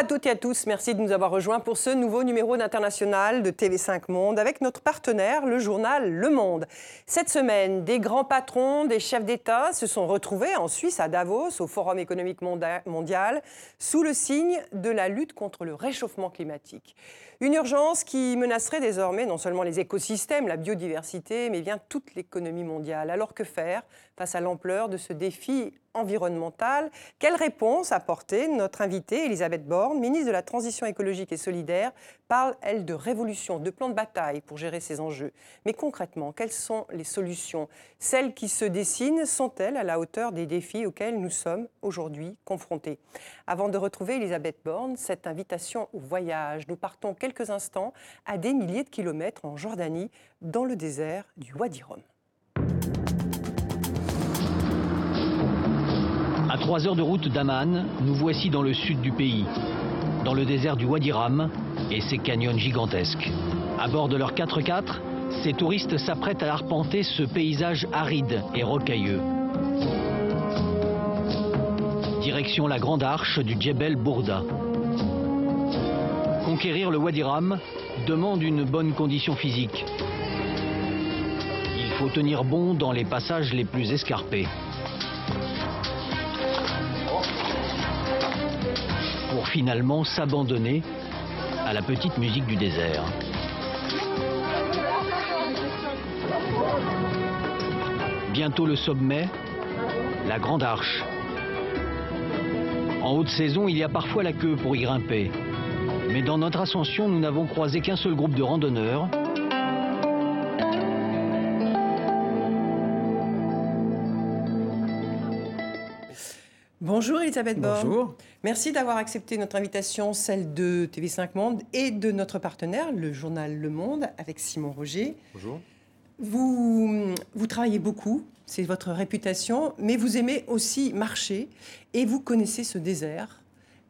À toutes et à tous, merci de nous avoir rejoints pour ce nouveau numéro d'International de TV5 Monde avec notre partenaire, le journal Le Monde. Cette semaine, des grands patrons, des chefs d'État se sont retrouvés en Suisse à Davos, au Forum économique mondial, sous le signe de la lutte contre le réchauffement climatique. Une urgence qui menacerait désormais non seulement les écosystèmes, la biodiversité, mais bien toute l'économie mondiale. Alors que faire face à l'ampleur de ce défi environnemental? Quelle réponse apporter? Notre invitée, Elisabeth Borne, ministre de la Transition écologique et solidaire, parle, elle, de révolution, de plan de bataille pour gérer ces enjeux. Mais concrètement, quelles sont les solutions? Celles qui se dessinent sont-elles à la hauteur des défis auxquels nous sommes aujourd'hui confrontés? Avant de retrouver Elisabeth Borne, cette invitation au voyage, nous partons quelques instants à des milliers de kilomètres en Jordanie, dans le désert du Wadi Rum. À trois heures de route d'Amman, nous voici dans le sud du pays, dans le désert du Wadi Ram et ses canyons gigantesques. À bord de leur 4x4, ces touristes s'apprêtent à arpenter ce paysage aride et rocailleux. Direction la grande arche du Djebel Bourda. Conquérir le Wadi Ram demande une bonne condition physique. Il faut tenir bon dans les passages les plus escarpés. pour finalement s'abandonner à la petite musique du désert. Bientôt le sommet, la Grande Arche. En haute saison, il y a parfois la queue pour y grimper. Mais dans notre ascension, nous n'avons croisé qu'un seul groupe de randonneurs, Bonjour Elisabeth Borne. Bonjour. Merci d'avoir accepté notre invitation, celle de TV5 Monde et de notre partenaire, le journal Le Monde, avec Simon Roger. Bonjour. Vous, vous travaillez beaucoup, c'est votre réputation, mais vous aimez aussi marcher et vous connaissez ce désert.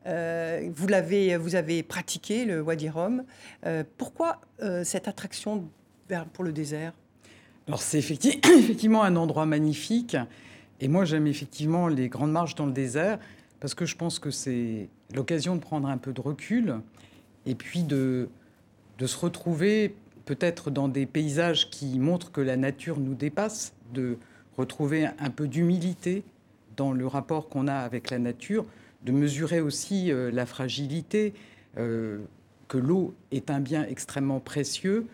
Euh, vous, l'avez, vous avez pratiqué le Wadi Rum. Euh, pourquoi euh, cette attraction pour le désert? Alors c'est effectivement un endroit magnifique. Et moi, j'aime effectivement les grandes marches dans le désert parce que je pense que c'est l'occasion de prendre un peu de recul et puis de, de se retrouver peut-être dans des paysages qui montrent que la nature nous dépasse, de retrouver un peu d'humilité dans le rapport qu'on a avec la nature, de mesurer aussi euh, la fragilité, euh, que l'eau est un bien extrêmement précieux,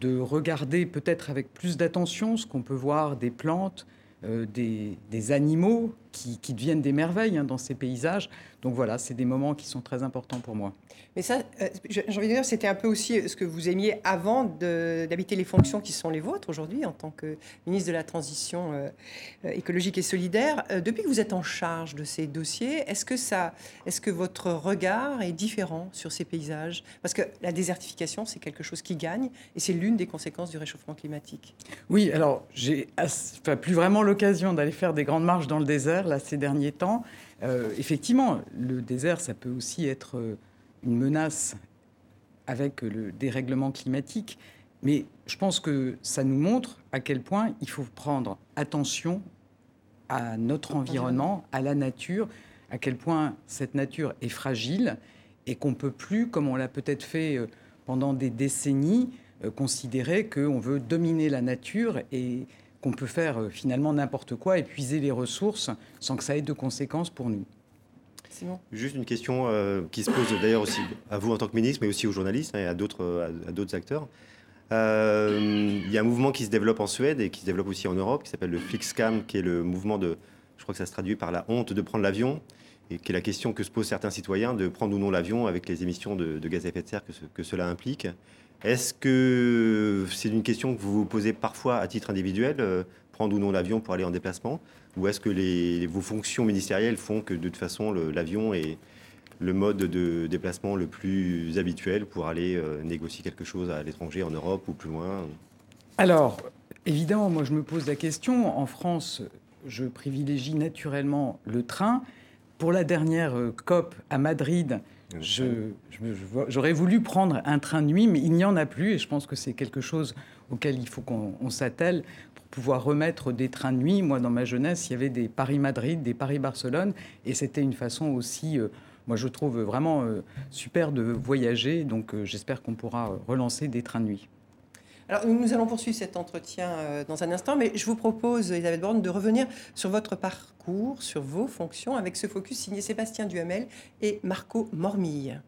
de regarder peut-être avec plus d'attention ce qu'on peut voir des plantes, euh, des, animaux qui, deviennent des merveilles hein, dans ces paysages. Donc voilà, c'est des moments qui sont très importants pour moi. Mais ça, euh, j'ai envie de dire, c'était un peu aussi ce que vous aimiez avant d'habiter les fonctions qui sont les vôtres aujourd'hui en tant que ministre de la Transition euh, écologique et solidaire. depuis que vous êtes en charge de ces dossiers, est-ce que, ça, est-ce que votre regard est différent sur ces paysages? Parce que la désertification, c'est quelque chose qui gagne et c'est l'une des conséquences du réchauffement climatique. Oui, alors j'ai enfin, plus vraiment l'occasion d'aller faire des grandes marches dans le désert là ces derniers temps. Euh, effectivement, le désert, ça peut aussi être euh, une menace avec le dérèglement climatique, mais je pense que ça nous montre à quel point il faut prendre attention à notre environnement, à la nature, à quel point cette nature est fragile et qu'on peut plus, comme on l'a peut-être fait euh, pendant des décennies, considérer qu'on veut dominer la nature et qu'on peut faire euh, finalement n'importe quoi, épuiser les ressources sans que ça ait de conséquences pour nous. Juste une question euh, qui se pose d'ailleurs aussi à vous en tant que ministre, mais aussi aux journalistes et à d'autres, à, d'autres acteurs. Euh, il y a un mouvement qui se développe en Suède et qui se développe aussi en Europe, qui s'appelle le Flixcam, qui est le mouvement de, je crois que ça se traduit par la honte de prendre l'avion, et qui est la question que se posent certains citoyens de prendre ou non l'avion avec les émissions de, gaz à effet de serre que, que cela implique. Est-ce que c'est une question que vous vous posez parfois à titre individuel, euh, prendre ou non l'avion pour aller en déplacement Ou est-ce que vos fonctions ministérielles font que de toute façon l'avion est le mode de déplacement le plus habituel pour aller euh, négocier quelque chose à l'étranger, en Europe ou plus loin Alors, évidemment, moi je me pose la question. En France, je privilégie naturellement le train. Pour la dernière euh, COP à Madrid, J'aurais voulu prendre un train de nuit, mais il n'y en a plus, et je pense que c'est quelque chose auquel il faut qu'on s'attelle pour pouvoir remettre des trains de nuit. Moi, dans ma jeunesse, il y avait des Paris-Madrid, des Paris-Barcelone, et c'était une façon aussi euh, moi je trouve vraiment super de voyager. Donc j'espère qu'on pourra relancer des trains de nuit. Alors, nous allons poursuivre cet entretien dans un instant, mais je vous propose, Elisabeth Borne, de revenir sur votre parcours, sur vos fonctions, avec ce focus signé Sébastien Duhamel et Marco Mormille.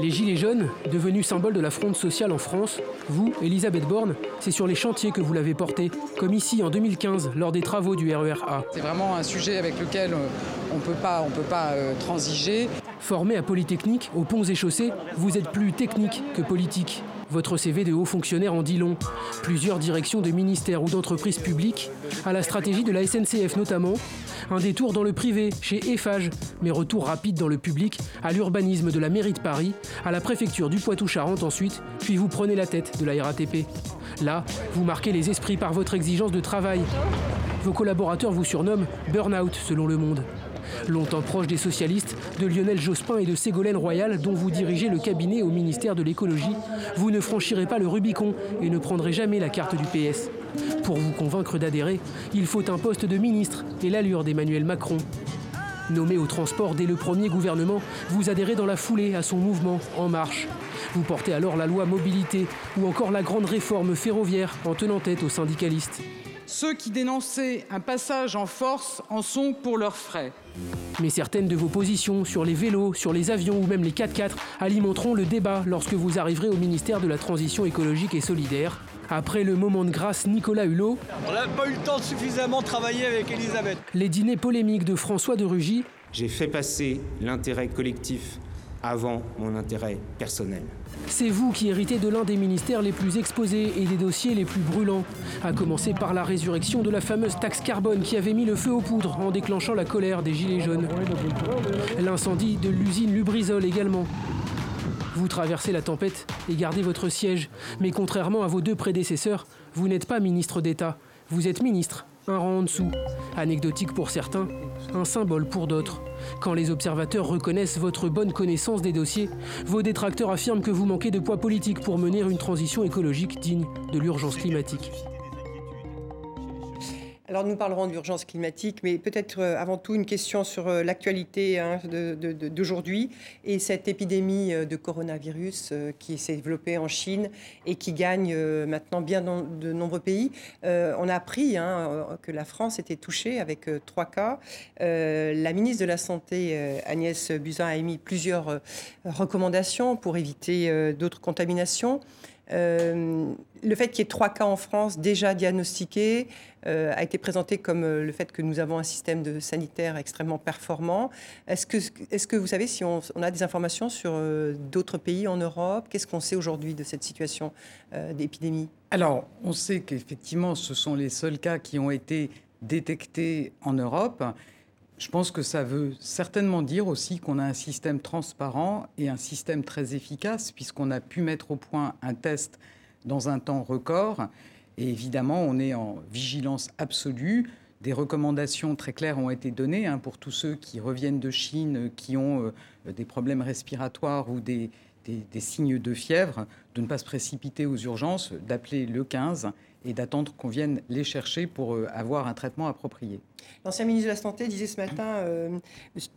Les Gilets jaunes, devenus symbole de la fronde sociale en France, vous, Elisabeth Borne, c'est sur les chantiers que vous l'avez porté, comme ici en 2015 lors des travaux du RER A. C'est vraiment un sujet avec lequel euh, on ne peut pas, on peut pas euh, transiger. Formé à Polytechnique, aux ponts et chaussées, vous êtes plus technique que politique. Votre CV de haut fonctionnaire en dit long. Plusieurs directions de ministères ou d'entreprises publiques, à la stratégie de la SNCF notamment, un détour dans le privé, chez Eiffage, mais retour rapide dans le public, à l'urbanisme de la mairie de Paris, à la préfecture du Poitou-Charentes ensuite, puis vous prenez la tête de la RATP. Là, vous marquez les esprits par votre exigence de travail. Vos collaborateurs vous surnomment Burnout selon le monde. Longtemps proche des socialistes, de Lionel Jospin et de Ségolène Royal, dont vous dirigez le cabinet au ministère de l'écologie, vous ne franchirez pas le Rubicon et ne prendrez jamais la carte du PS. Pour vous convaincre d'adhérer, il faut un poste de ministre et l'allure d'Emmanuel Macron. Nommé au transport dès le premier gouvernement, vous adhérez dans la foulée à son mouvement En Marche. Vous portez alors la loi mobilité ou encore la grande réforme ferroviaire en tenant tête aux syndicalistes. Ceux qui dénonçaient un passage en force en sont pour leurs frais. Mais certaines de vos positions sur les vélos, sur les avions ou même les 4x4 alimenteront le débat lorsque vous arriverez au ministère de la Transition écologique et solidaire. Après le moment de grâce Nicolas Hulot, on n'a pas eu le temps de suffisamment travailler avec Elisabeth. Les dîners polémiques de François de Rugy. J'ai fait passer l'intérêt collectif avant mon intérêt personnel. C'est vous qui héritez de l'un des ministères les plus exposés et des dossiers les plus brûlants, à commencer par la résurrection de la fameuse taxe carbone qui avait mis le feu aux poudres en déclenchant la colère des Gilets jaunes. L'incendie de l'usine Lubrizol également. Vous traversez la tempête et gardez votre siège, mais contrairement à vos deux prédécesseurs, vous n'êtes pas ministre d'État, vous êtes ministre un rang en dessous. Anecdotique pour certains, un symbole pour d'autres. Quand les observateurs reconnaissent votre bonne connaissance des dossiers, vos détracteurs affirment que vous manquez de poids politique pour mener une transition écologique digne de l'urgence climatique. Alors nous parlerons d'urgence climatique, mais peut-être euh, avant tout une question sur euh, l'actualité hein, d'aujourd'hui et cette épidémie euh, de coronavirus qui s'est développée en Chine et qui gagne maintenant bien de nombreux pays. On a appris hein, que la France était touchée avec trois cas. La ministre de la Santé, Agnès Buzyn, a émis plusieurs recommandations pour éviter d'autres contaminations. Euh, le fait qu'il y ait trois cas en France déjà diagnostiqués euh, a été présenté comme euh, le fait que nous avons un système de sanitaire extrêmement performant. Est-ce que, est que vous savez si on, a des informations sur d'autres pays en Europe? Qu'est-ce qu'on sait aujourd'hui de cette situation d'épidémie? Alors, on sait qu'effectivement, ce sont les seuls cas qui ont été détectés en Europe. Je pense que ça veut certainement dire aussi qu'on a un système transparent et un système très efficace, puisqu'on a pu mettre au point un test dans un temps record. Et évidemment, on est en vigilance absolue. Des recommandations très claires ont été données hein, pour tous ceux qui reviennent de Chine, qui ont euh, des problèmes respiratoires ou des, des, signes de fièvre, de ne pas se précipiter aux urgences, d'appeler le 15 et d'attendre qu'on vienne les chercher pour euh, avoir un traitement approprié. L'ancien ministre de la Santé disait ce matin, euh,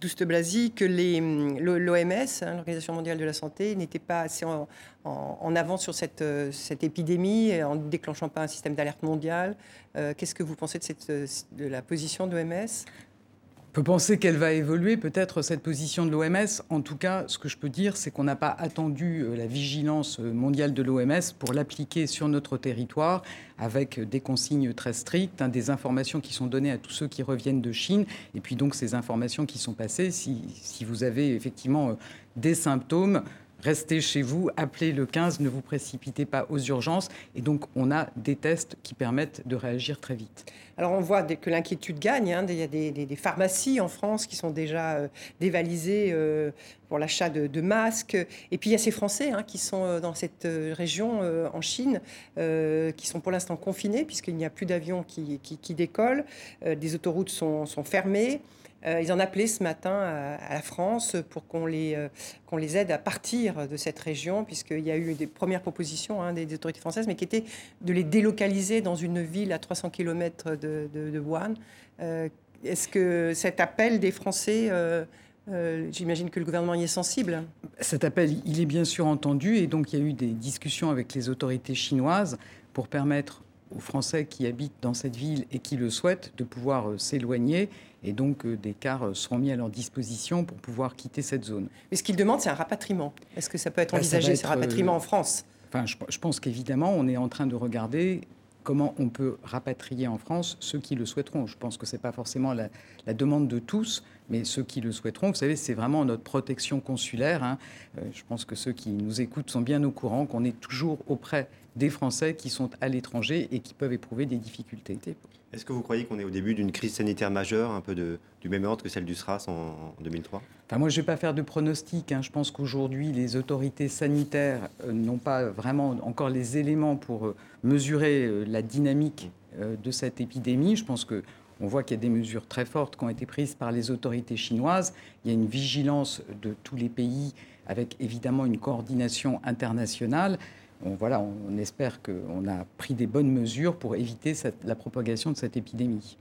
Douste Blasi, que l'OMS, hein, l'Organisation mondiale de la santé, n'était pas assez en, en, avant sur cette, euh, cette, épidémie, en ne déclenchant pas un système d'alerte mondial. Euh, qu'est-ce que vous pensez de, la position de l'OMS peut penser qu'elle va évoluer, peut-être cette position de l'OMS. En tout cas, ce que je peux dire, c'est qu'on n'a pas attendu euh, la vigilance euh, mondiale de l'OMS pour l'appliquer sur notre territoire avec des consignes très strictes, hein, des informations qui sont données à tous ceux qui reviennent de Chine, et puis donc ces informations qui sont passées. Si, vous avez effectivement euh, des symptômes, restez chez vous, appelez le 15, ne vous précipitez pas aux urgences. Et donc, on a des tests qui permettent de réagir très vite. Alors, on voit que l'inquiétude gagne. Hein. Il y a des, pharmacies en France qui sont déjà euh, dévalisées euh, pour l'achat de, masques. Et puis, il y a ces Français hein, qui sont euh, dans cette région en Chine, qui sont pour l'instant confinés, puisqu'il n'y a plus d'avions qui, décollent. des autoroutes sont fermées. Euh, ils en appelaient ce matin à, la France pour qu'on les, euh, qu'on les aide à partir de cette région, puisqu'il y a eu des premières propositions hein, des, autorités françaises, mais qui étaient de les délocaliser dans une ville à 300 km de, Wuhan. Euh, Est-ce que cet appel des Français, j'imagine que le gouvernement y est sensible Cet appel, il est bien sûr entendu et donc il y a eu des discussions avec les autorités chinoises pour permettre aux Français qui habitent dans cette ville et qui le souhaitent de pouvoir s'éloigner. Et donc, euh, des cars euh, seront mis à leur disposition pour pouvoir quitter cette zone. Mais ce qu'ils demandent, c'est un rapatriement. Est-ce que ça peut être bah, envisagé, ce rapatriement en France? Enfin, je, pense qu'évidemment, on est en train de regarder comment on peut rapatrier en France ceux qui le souhaiteront. Je pense que ce n'est pas forcément la, demande de tous, mais ceux qui le souhaiteront, vous savez, c'est vraiment notre protection consulaire. Hein. je pense que ceux qui nous écoutent sont bien au courant qu'on est toujours auprès des Français qui sont à l'étranger et qui peuvent éprouver des difficultés. Est-ce que vous croyez qu'on est au début d'une crise sanitaire majeure, un peu de, du même ordre que celle du SRAS en, 2003 enfin, Moi, je ne vais pas faire de pronostic. Hein. Je pense qu'aujourd'hui, les autorités sanitaires euh, n'ont pas vraiment encore les éléments pour euh, mesurer euh, la dynamique de cette épidémie. Je pense que on voit qu'il y a des mesures très fortes qui ont été prises par les autorités chinoises. Il y a une vigilance de tous les pays avec évidemment une coordination internationale on, voilà, on espère qu'on a pris des bonnes mesures pour éviter la propagation de cette épidémie.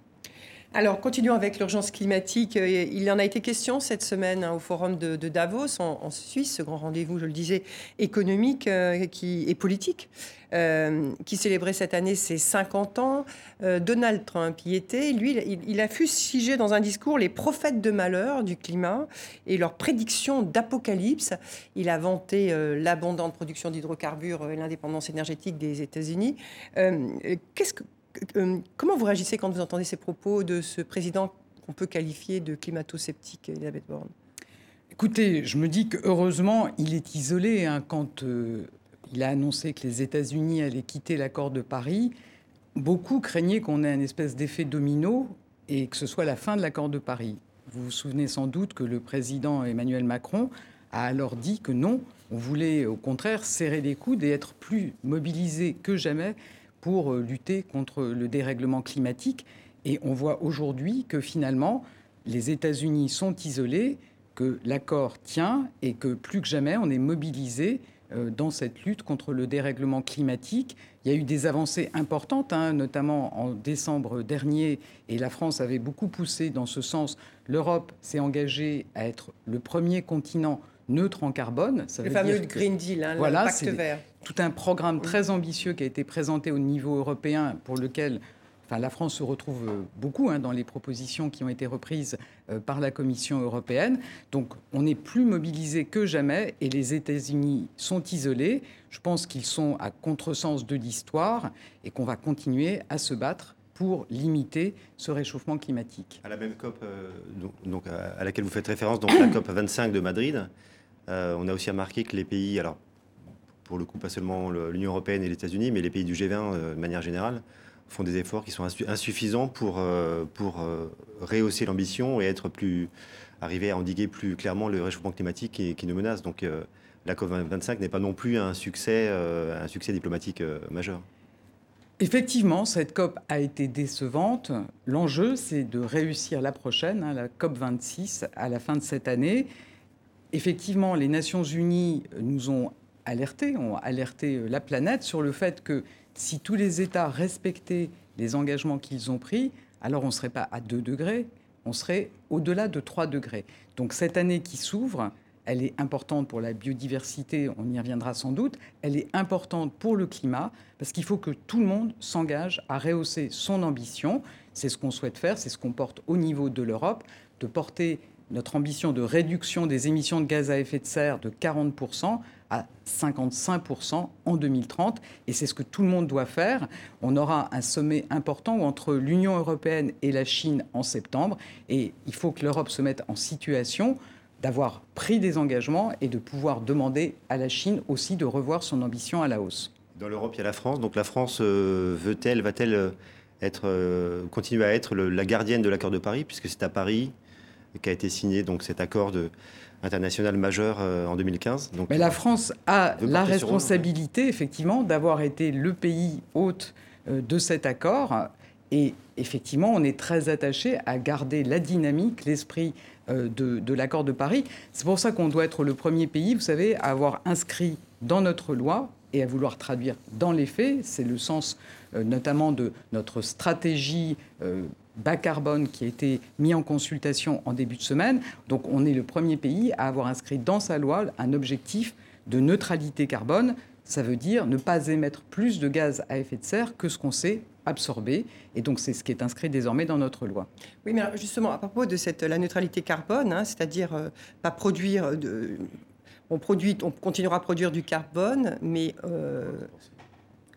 Alors, continuons avec l'urgence climatique. Euh, il en a été question cette semaine hein, au forum de, Davos, en, Suisse, ce grand rendez-vous, je le disais, économique euh, et politique, euh, qui célébrait cette année ses 50 ans. Donald Trump y était. Lui, il, a fustigé dans un discours les prophètes de malheur du climat et leurs prédictions d'apocalypse. Il a vanté l'abondante production d'hydrocarbures et l'indépendance énergétique des États-Unis. Qu'est-ce que comment vous réagissez quand vous entendez ces propos de ce président qu'on peut qualifier de climato-sceptique, Elisabeth Borne? Écoutez, je me dis que heureusement, il est isolé. Hein, quand euh, il a annoncé que les États-Unis allaient quitter l'accord de Paris, beaucoup craignaient qu'on ait un espèce d'effet domino et que ce soit la fin de l'accord de Paris. Vous vous souvenez sans doute que le président Emmanuel Macron a alors dit que non, on voulait au contraire serrer les coudes et être plus mobilisé que jamais pour euh, lutter contre le dérèglement climatique. Et on voit aujourd'hui que finalement, les États-Unis sont isolés, que l'accord tient et que plus que jamais, on est mobilisé euh, dans cette lutte contre le dérèglement climatique. Il y a eu des avancées importantes, hein, notamment en décembre dernier, et la France avait beaucoup poussé dans ce sens. L'Europe s'est engagée à être le premier continent neutre en carbone. Ça le fameux Green Deal, hein, voilà, le pacte vert. Tout un programme très ambitieux qui a été présenté au niveau européen pour lequel Enfin, la France se retrouve euh, beaucoup hein, dans les propositions qui ont été reprises euh, par la Commission européenne. Donc on est plus mobilisé que jamais et les États-Unis sont isolés. Je pense qu'ils sont à contresens de l'histoire et qu'on va continuer à se battre pour limiter ce réchauffement climatique. À la même COP euh, donc, à laquelle vous faites référence, donc la COP 25 de Madrid, euh, on a aussi remarqué que les pays, alors pour le coup pas seulement l'Union européenne et les États-Unis, mais les pays du G20 euh, de manière générale, font des efforts qui sont insuffisants pour, euh, pour rehausser l'ambition et être plus, arriver à endiguer plus clairement le réchauffement climatique qui, qui nous menace. Donc la COP25 n'est pas non plus un succès, un succès diplomatique majeur. Effectivement, cette COP a été décevante. L'enjeu, c'est de réussir la prochaine, hein, la COP 26, à la fin de cette année effectivement, les Nations Unies nous ont alertés, ont alerté euh, la planète sur le fait que si tous les États respectaient les engagements qu'ils ont pris, alors on ne serait pas à 2 degrés, on serait au-delà de 3 degrés. Donc cette année qui s'ouvre, elle est importante pour la biodiversité, on y reviendra sans doute, elle est importante pour le climat, parce qu'il faut que tout le monde s'engage à rehausser son ambition. C'est ce qu'on souhaite faire, c'est ce qu'on porte au niveau de l'Europe, de porter notre ambition de réduction des émissions de gaz à effet de serre de 40% à 55% en 2030. Et c'est ce que tout le monde doit faire. On aura un sommet important entre l'Union européenne et la Chine en septembre. Et il faut que l'Europe se mette en situation d'avoir pris des engagements et de pouvoir demander à la Chine aussi de revoir son ambition à la hausse. Dans l'Europe, il y a la France. Donc la France euh, veut-elle, va-t-elle euh, être, euh, continuer à être la gardienne de l'accord de Paris, puisque c'est à Paris qui a été signé donc cet accord de, international majeur euh, en 2015. Donc, Mais la France a la responsabilité, effectivement, d'avoir été le pays hôte euh, de cet accord. Et effectivement, on est très attaché à garder la dynamique, l'esprit euh, de, de l'accord de Paris. C'est pour ça qu'on doit être le premier pays, vous savez, à avoir inscrit dans notre loi et à vouloir traduire dans les faits. C'est le sens notamment de notre stratégie bas carbone qui a été mis en consultation en début de semaine. Donc on est le premier pays à avoir inscrit dans sa loi un objectif de neutralité carbone. Ça veut dire ne pas émettre plus de gaz à effet de serre que ce qu'on sait absorber. Et donc, c'est ce qui est inscrit désormais dans notre loi. Oui, mais justement, à propos de cette, la neutralité carbone, hein, c'est-à-dire euh, pas produire. On, produit, on continuera à produire du carbone, mais euh,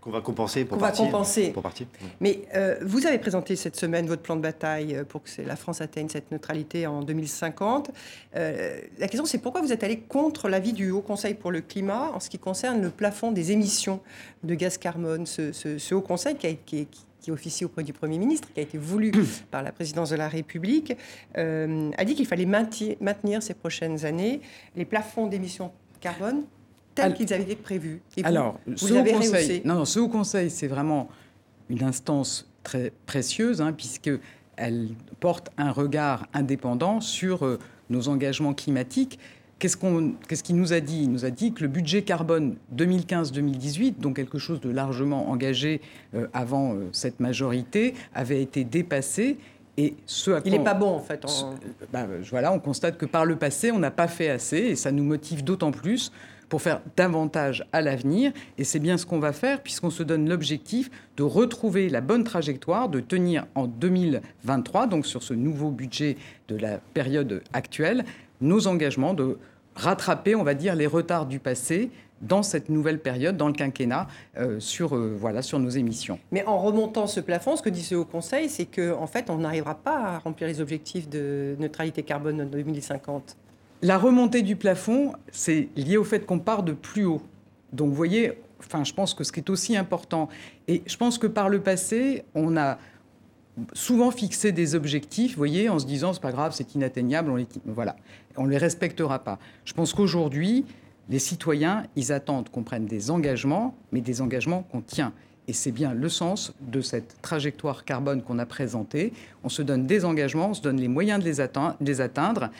qu'on va compenser pour partir. Va compenser. Pour partir. Mais euh, vous avez présenté cette semaine votre plan de bataille euh, pour que la France atteigne cette neutralité en 2050. Euh, la question, c'est pourquoi vous êtes allé contre l'avis du Haut Conseil pour le climat en ce qui concerne le plafond des émissions de gaz carbone. Ce, Haut Conseil qui, a, qui, qui officie auprès du Premier ministre, qui a été voulu par la présidence de la République, a dit qu'il fallait maintenir ces prochaines années les plafonds d'émissions carbone tels qu'ils avaient été prévus. alors, ce haut conseil, non, non, ce haut conseil, c'est vraiment une instance très précieuse, hein, puisqu'elle porte un regard indépendant sur euh, nos engagements climatiques. Qu'est-ce qu'il qu nous a dit? Il nous a dit que le budget carbone 2015-2018, donc quelque chose de largement engagé euh, avant euh, cette majorité, avait été dépassé. Et ce Il n'est pas bon, en fait. Ben, voilà, on constate que par le passé, on n'a pas fait assez, et ça nous motive d'autant plus pour faire davantage à l'avenir. Et c'est bien ce qu'on va faire puisqu'on se donne l'objectif de retrouver la bonne trajectoire, de tenir en 2023, donc sur ce nouveau budget de la période actuelle, nos engagements, de rattraper, on va dire, les retards du passé dans cette nouvelle période, dans le quinquennat, euh, sur, euh, voilà, sur nos émissions. Mais en remontant ce plafond, ce que dit ce Haut Conseil, c'est qu'en en fait, on n'arrivera pas à remplir les objectifs de neutralité carbone en 2050. La remontée du plafond, c'est lié au fait qu'on part de plus haut. Donc, vous voyez, enfin, je pense que ce qui est aussi important, et je pense que par le passé, on a souvent fixé des objectifs, vous voyez, en se disant c'est pas grave, c'est inatteignable, on les, voilà, on les respectera pas. Je pense qu'aujourd'hui, les citoyens, ils attendent qu'on prenne des engagements, mais des engagements qu'on tient. Et c'est bien le sens de cette trajectoire carbone qu'on a présentée. On se donne des engagements, on se donne les moyens de les, atteindre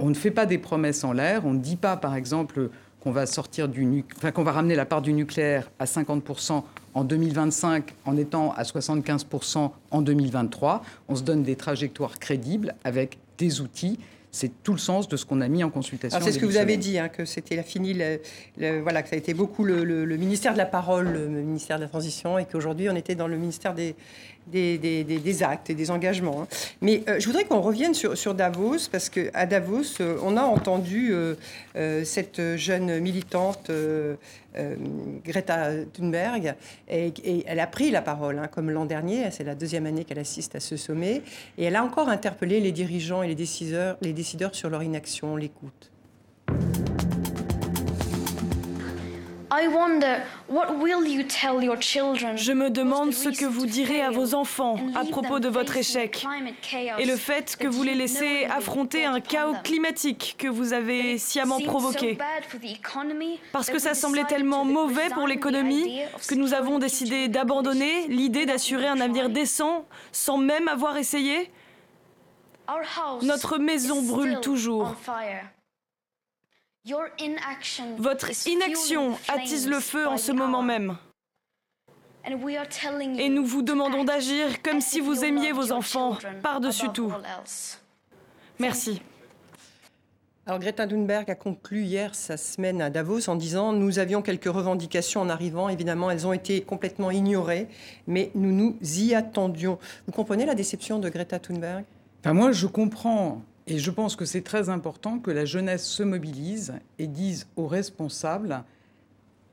on ne fait pas des promesses en l'air. On ne dit pas, par exemple, qu'on va sortir du enfin, qu'on va ramener la part du nucléaire à 50% en 2025 en étant à 75% en 2023. On se donne des trajectoires crédibles avec des outils c'est tout le sens de ce qu'on a mis en consultation. C'est ce que vous avez dit, hein, que c'était la voilà, que ça a été beaucoup le, ministère de la parole, le ministère de la transition, et qu'aujourd'hui on était dans le ministère des, des, actes et des engagements. Hein. Mais euh, je voudrais qu'on revienne sur, Davos, parce qu'à Davos, euh, on a entendu euh, cette jeune militante Greta Thunberg, et, elle a pris la parole, hein, comme l'an dernier, c'est la deuxième année qu'elle assiste à ce sommet, et elle a encore interpellé les dirigeants et les décideurs, les décideurs sur leur inaction, l'écoute. Je me demande ce que vous direz à vos enfants à propos de votre échec et le fait que vous les laissez affronter un chaos climatique que vous avez sciemment provoqué. Parce que ça semblait tellement mauvais pour l'économie que nous avons décidé d'abandonner l'idée d'assurer un avenir décent sans même avoir essayé. Notre maison brûle toujours. Votre inaction attise le feu en ce moment même. Et nous vous demandons d'agir comme si vous aimiez vos enfants par-dessus tout. Merci. Alors Greta Thunberg a conclu hier sa semaine à Davos en disant Nous avions quelques revendications en arrivant. Évidemment, elles ont été complètement ignorées, mais nous nous y attendions. Vous comprenez la déception de Greta Thunberg? Enfin, Moi, je comprends et je pense que c'est très important que la jeunesse se mobilise et dise aux responsables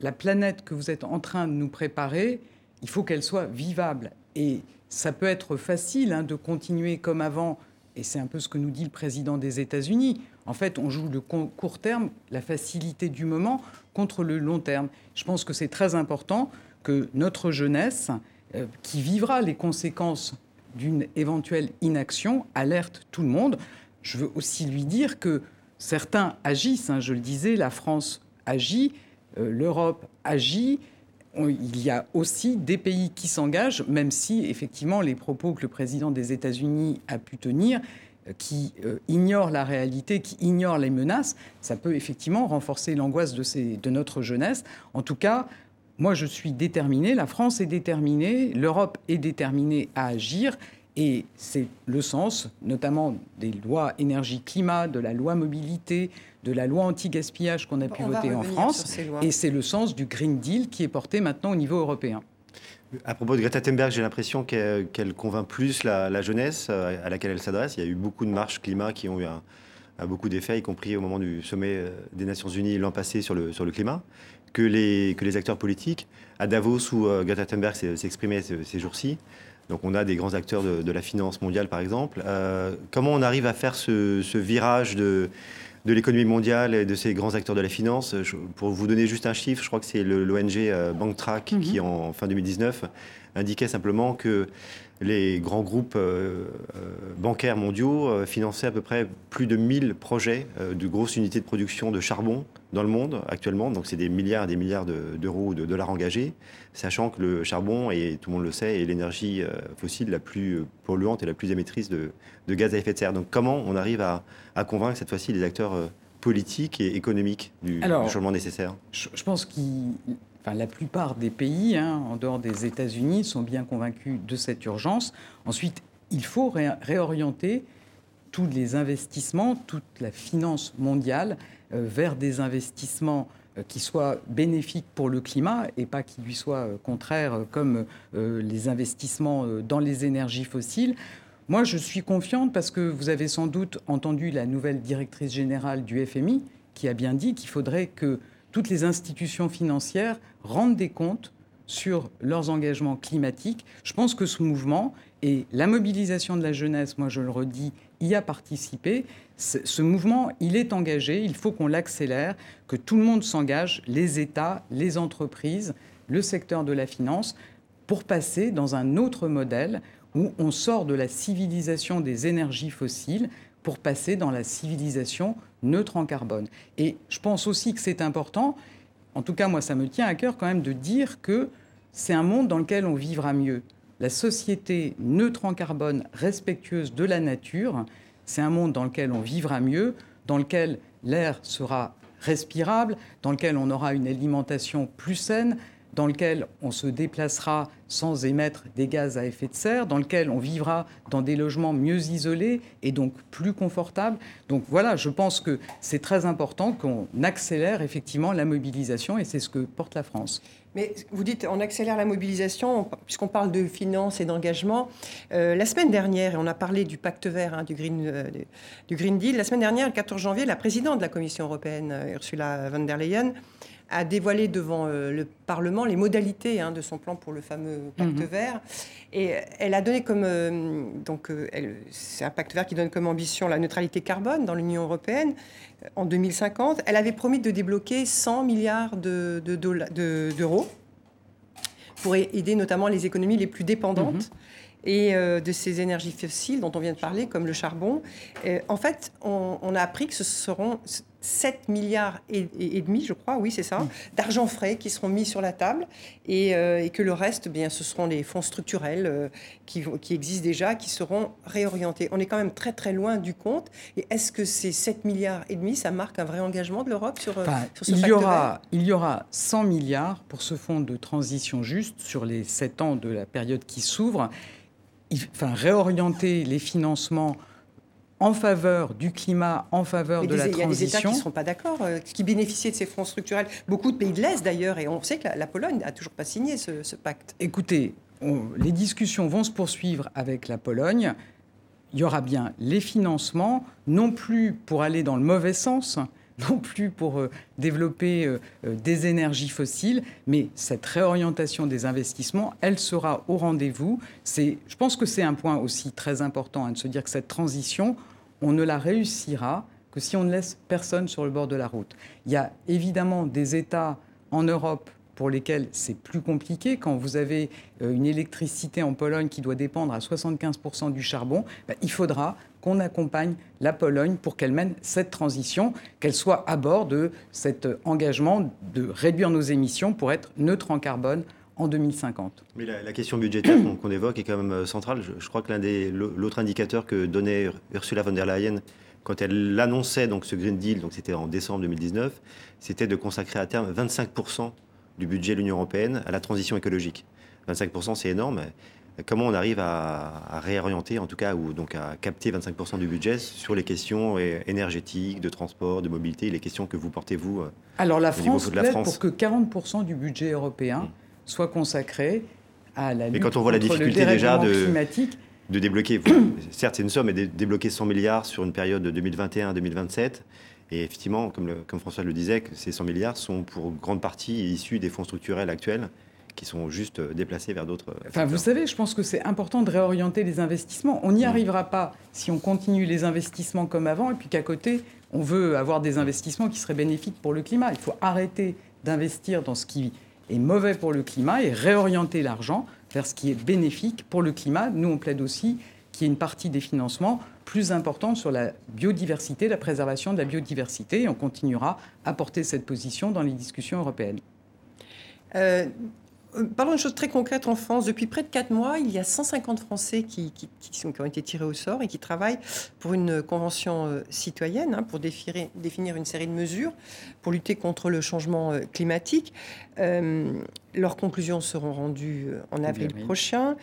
la planète que vous êtes en train de nous préparer, il faut qu'elle soit vivable. Et ça peut être facile hein, de continuer comme avant, et c'est un peu ce que nous dit le président des États-Unis. En fait, on joue le court terme, la facilité du moment, contre le long terme. Je pense que c'est très important que notre jeunesse, euh, qui vivra les conséquences d'une éventuelle inaction, alerte tout le monde je veux aussi lui dire que certains agissent. Hein, je le disais, la France agit, euh, l'Europe agit. il y a aussi des pays qui s'engagent, même si effectivement les propos que le président des États-Unis a pu tenir, euh, qui euh, ignorent la réalité, qui ignorent les menaces, ça peut effectivement renforcer l'angoisse de, de notre jeunesse. En tout cas, moi je suis déterminée, la France est déterminée, l'Europe est déterminée à agir Et c'est le sens, notamment des lois énergie-climat, de la loi mobilité, de la loi anti-gaspillage qu'on a pu voter en France. Et c'est le sens du Green Deal qui est porté maintenant au niveau européen. À propos de Greta Thunberg, j'ai l'impression qu'elle convainc plus la, jeunesse euh, à laquelle elle s'adresse. Il y a eu beaucoup de marches climat qui ont eu un, beaucoup d'effets, y compris au moment du sommet euh, des Nations Unies l'an passé sur le, sur le climat, que les, que les acteurs politiques. À Davos, où euh, Greta Thunberg s'exprimait ces, jours-ci, donc on a des grands acteurs de, la finance mondiale, par exemple. comment on arrive à faire ce, ce virage de de l'économie mondiale et de ces grands acteurs de la finance? pour vous donner juste un chiffre, je crois que c'est l'ONG euh, BankTrack mhm. qui, en fin 2019, indiquait simplement que les grands groupes euh, euh, bancaires mondiaux finançaient à peu près plus de 1000 projets de grosses unités de production de charbon dans le monde actuellement. Donc c'est des milliards et des milliards d'euros ou de dollars engagés, sachant que le charbon, et tout le monde le sait, est l'énergie fossile la plus polluante et la plus émettrice de, gaz à effet de serre. Donc comment on arrive à, convaincre cette fois-ci les acteurs politiques et économiques du, changement nécessaire? je, pense que Enfin, la plupart des pays, hein, en dehors des États-Unis, sont bien convaincus de cette urgence. Ensuite, il faut réorienter tous les investissements, toute la finance mondiale euh, vers des investissements euh, qui soient bénéfiques pour le climat et pas qui lui soient euh, contraires comme les investissements dans les énergies fossiles. Moi, je suis confiante parce que vous avez sans doute entendu la nouvelle directrice générale du FMI qui a bien dit qu'il faudrait que toutes les institutions financières rendent des comptes sur leurs engagements climatiques. Je pense que ce mouvement et la mobilisation de la jeunesse, moi je le redis, y a participé. Ce mouvement, il est engagé, il faut qu'on l'accélère, que tout le monde s'engage, les États, les entreprises, le secteur de la finance, pour passer dans un autre modèle où on sort de la civilisation des énergies fossiles pour passer dans la civilisation neutre en carbone. Et je pense aussi que c'est important, en tout cas moi ça me tient à cœur quand même de dire que c'est un monde dans lequel on vivra mieux. La société neutre en carbone, respectueuse de la nature, c'est un monde dans lequel on vivra mieux, dans lequel l'air sera respirable, dans lequel on aura une alimentation plus saine, dans lequel on se déplacera sans émettre des gaz à effet de serre, dans lequel on vivra dans des logements mieux isolés et donc plus confortables. Donc voilà, je pense que c'est très important qu'on accélère effectivement la mobilisation et c'est ce que porte la France. Mais vous dites on accélère la mobilisation, puisqu'on parle de finances et d'engagement. Euh, la semaine dernière, on a parlé du pacte vert, hein, du, Green, euh, du Green Deal, la semaine dernière, le 14 janvier, la présidente de la Commission européenne, euh, Ursula von der Leyen, a dévoilé devant euh, le Parlement les modalités hein, de son plan pour le fameux pacte mhm. vert. Et elle a donné comme. Euh, donc, euh, c'est un pacte vert qui donne comme ambition la neutralité carbone dans l'Union européenne en 2050. Elle avait promis de débloquer 100 milliards d'euros de, pour aider notamment les économies les plus dépendantes. Mhm. et de ces énergies fossiles dont on vient de parler, comme le charbon. en fait, on, on, a appris que ce seront 7 milliards et, demi, je crois, oui, c'est ça, mm. d'argent frais qui seront mis sur la table euh, et, que le reste, bien, ce seront les fonds structurels euh, qui, qui, existent déjà, qui seront réorientés. On est quand même très très loin du compte. Et est-ce que ces 7 milliards et demi, ça marque un vrai engagement de l'Europe sur, euh, sur, ce il y aura, Il y aura 100 milliards pour ce fonds de transition juste sur les 7 ans de la période qui s'ouvre. Enfin, réorienter les financements en faveur du climat, en faveur de la transition. Il y a des États qui ne sont pas d'accord, euh, qui bénéficient de ces fonds structurels. Beaucoup de pays de l'Est d'ailleurs, et on sait que la, Pologne n'a toujours pas signé ce, pacte. Écoutez, les discussions vont se poursuivre avec la Pologne. Il y aura bien les financements, non plus pour aller dans le mauvais sens, non plus pour euh, développer euh, des énergies fossiles, mais cette réorientation des investissements, elle sera au rendez-vous. Je pense que c'est un point aussi très important hein, de se dire que cette transition, on ne la réussira que si on ne laisse personne sur le bord de la route. Il y a évidemment des États en Europe pour lesquels c'est plus compliqué. Quand vous avez euh, une électricité en Pologne qui doit dépendre à 75% du charbon, bah, il faudra qu'on accompagne la Pologne pour qu'elle mène cette transition, qu'elle soit à bord de cet engagement de réduire nos émissions pour être neutre en carbone en 2050. Mais la, question budgétaire qu'on évoque est quand même euh, centrale. Je, crois que l'un des l'autre indicateur que donnait Ursula von der Leyen quand elle annonçait donc ce Green Deal, donc c'était en décembre 2019, c'était de consacrer à terme 25% du budget de l'Union européenne à la transition écologique. 25 c'est énorme. Comment on arrive à, réorienter, en tout cas, ou donc à capter 25% du budget sur les questions énergétiques, de transport, de mobilité, les questions que vous portez, vous Alors la France plaide pour que 40% du budget européen mmh. soit consacré à la lutte Mais quand on voit la difficulté déjà de, climatique, de débloquer, certes c'est une somme, mais de débloquer 100 milliards sur une période de 2021-2027, et effectivement, comme, comme, François le disait, ces 100 milliards sont pour grande partie issus des fonds structurels actuels qui sont juste euh, déplacés vers d'autres. Euh, enfin, vous savez, je pense que c'est important de réorienter les investissements. On n'y mmh. arrivera pas si on continue les investissements comme avant et puis qu'à côté, on veut avoir des investissements qui seraient bénéfiques pour le climat. Il faut arrêter d'investir dans ce qui est mauvais pour le climat et réorienter l'argent vers ce qui est bénéfique pour le climat. Nous, on plaide aussi qu'il y ait une partie des financements plus importante sur la biodiversité, la préservation de la biodiversité. Et on continuera à porter cette position dans les discussions européennes. Euh, parlons d'une chose très concrète en France. Depuis près de 4 mois, il y a 150 Français qui, sont, qui ont été tirés au sort et qui travaillent pour une convention euh, citoyenne hein, pour définir, définir, une série de mesures pour lutter contre le changement euh, climatique. leurs conclusions seront rendues en avril prochain.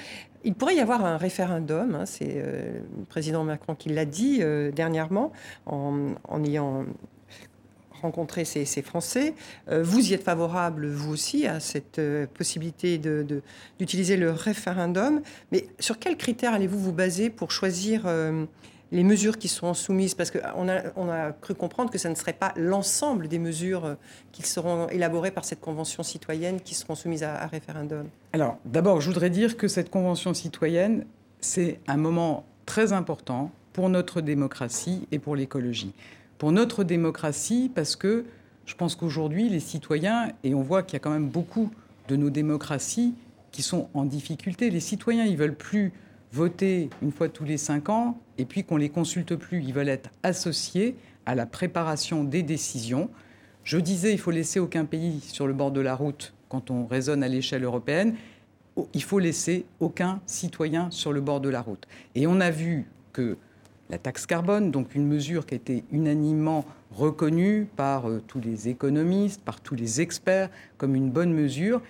Il pourrait y avoir un référendum, hein, c'est le président Macron qui l'a dit dernièrement, en, en ayant rencontrer ces, Français. Euh, vous y êtes favorable, vous aussi, à cette euh, possibilité d'utiliser le référendum. Mais sur quels critères allez-vous vous baser pour choisir euh, les mesures qui seront soumises? Parce qu'on a, cru comprendre que ce ne serait pas l'ensemble des mesures qui seront élaborées par cette convention citoyenne qui seront soumises à référendum. Alors, d'abord, je voudrais dire que cette convention citoyenne, c'est un moment très important pour notre démocratie et pour l'écologie pour notre démocratie, parce que je pense qu'aujourd'hui, les citoyens, et on voit qu'il y a quand même beaucoup de nos démocraties qui sont en difficulté, les citoyens, ils veulent plus voter une fois tous les cinq ans et puis qu'on les consulte plus. Ils veulent être associés à la préparation des décisions. Je disais, il faut laisser aucun pays sur le bord de la route quand on raisonne à l'échelle européenne. Il faut laisser aucun citoyen sur le bord de la route. Et on a vu que la taxe carbone, donc une mesure qui a été unanimement reconnue par euh, tous les économistes, par tous les experts comme une bonne mesure.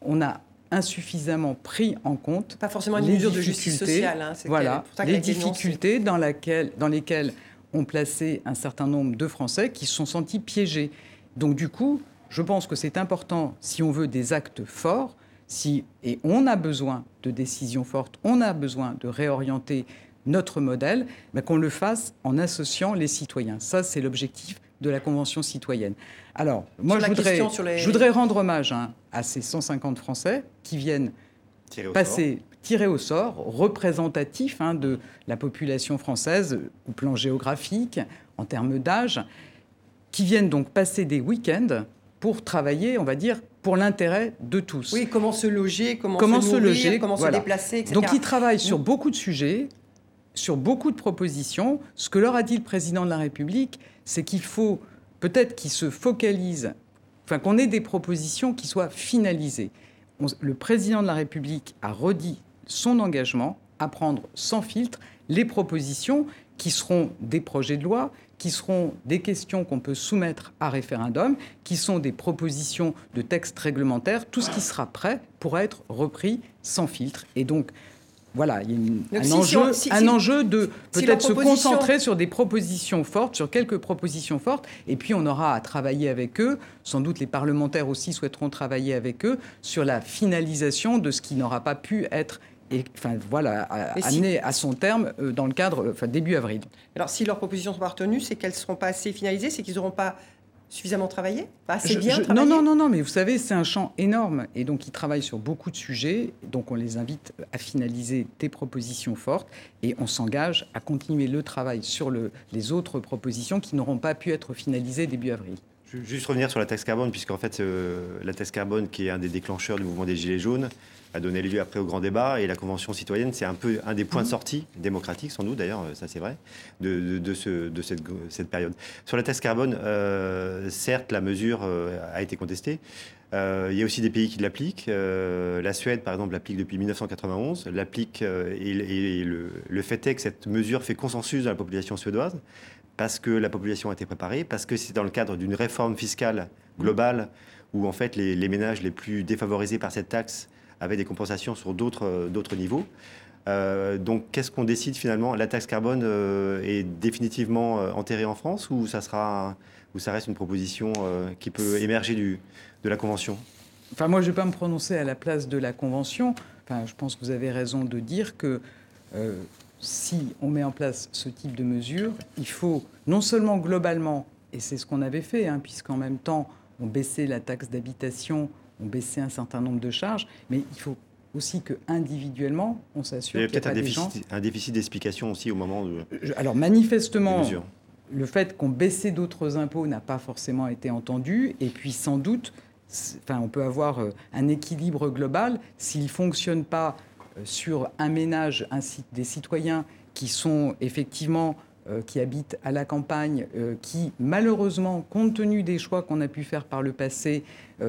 On a insuffisamment pris en compte pas forcément une mesure de justice sociale. Hein, voilà, les difficultés dans, dans lesquelles ont placé un certain nombre de Français qui se sont sentis piégés. Donc du coup, je pense que c'est important, si on veut des actes forts, si, et on a besoin de décisions fortes, on a besoin de réorienter notre modèle, mais qu'on le fasse en associant les citoyens. Ça, c'est l'objectif de la Convention citoyenne. Alors, moi, je voudrais, je voudrais, rendre hommage hein, à ces 150 Français qui viennent passer, tirer au sort, représentatifs hein, de la population française au plan géographique, en termes d'âge, qui viennent donc passer des week-ends pour travailler, on va dire, pour l'intérêt de tous. Oui, comment se loger, comment, se, loger, comment se déplacer, etc. Donc ils travaillent sur beaucoup de sujets, sur beaucoup de propositions. Ce que leur a dit le président de la République, c'est qu'il faut peut-être qu'ils se focalisent, enfin qu'on ait des propositions qui soient finalisées. le président de la République a redit son engagement à prendre sans filtre les propositions qui seront des projets de loi, qui seront des questions qu'on peut soumettre à référendum, qui sont des propositions de textes réglementaires, tout ce qui sera prêt pour être repris sans filtre. Et donc, voilà, il y a un, enjeu, un enjeu de peut-être se concentrer sur des propositions fortes, sur quelques propositions fortes, et puis on aura à travailler avec eux. Sans doute les parlementaires aussi souhaiteront travailler avec eux sur la finalisation de ce qui n'aura pas pu être et, enfin, voilà, amené à son terme euh, dans le cadre, enfin, début avril. Alors, si leurs propositions sont pas retenues, c'est qu'elles ne seront pas assez finalisées, c'est qu'ils n'auront pas suffisamment travaillé Assez bien travaillé Non, non, non, non, mais vous savez, c'est un champ énorme. Et donc, ils travaillent sur beaucoup de sujets. Donc, on les invite à finaliser des propositions fortes. Et on s'engage à continuer le travail sur le, les autres propositions qui n'auront pas pu être finalisées début avril. Juste revenir sur la taxe carbone, puisqu'en fait, euh, la taxe carbone, qui est un des déclencheurs du mouvement des Gilets jaunes, a donné lieu après au grand débat. Et la Convention citoyenne, c'est un peu un des points de mhm. sortie, démocratiques sans doute d'ailleurs, ça c'est vrai, de, de, ce, de cette, cette, période. Sur la taxe carbone, euh, certes, la mesure euh, a été contestée. Euh, il y a aussi des pays qui l'appliquent. la Suède, par exemple, l'applique depuis 1991. L'applique et, le, le, fait est que cette mesure fait consensus dans la population suédoise parce que la population a été préparée, parce que c'est dans le cadre d'une réforme fiscale globale où en fait les, les ménages les plus défavorisés par cette taxe avec des compensations sur d'autres niveaux. donc, qu'est-ce qu'on décide finalement? La taxe carbone est définitivement enterrée en France ou ça, sera, ou ça reste une proposition qui peut émerger du, de la Convention? Enfin, moi, je ne vais pas me prononcer à la place de la Convention. Enfin, je pense que vous avez raison de dire que si on met en place ce type de mesures, il faut non seulement globalement, et c'est ce qu'on avait fait, hein, puisqu'en même temps, on baissait la taxe d'habitation, on baissait un certain nombre de charges, mais il faut aussi que individuellement, on s'assure qu'il y a peut-être un, déficit, un déficit d'explication aussi au moment de. Alors manifestement, le fait qu'on baissait d'autres impôts n'a pas forcément été entendu, et puis sans doute, enfin, on peut avoir euh, un équilibre global s'il ne fonctionne pas euh, sur un ménage, des citoyens qui sont effectivement qui habitent à la campagne, euh, qui malheureusement, compte tenu des choix qu'on a pu faire par le passé,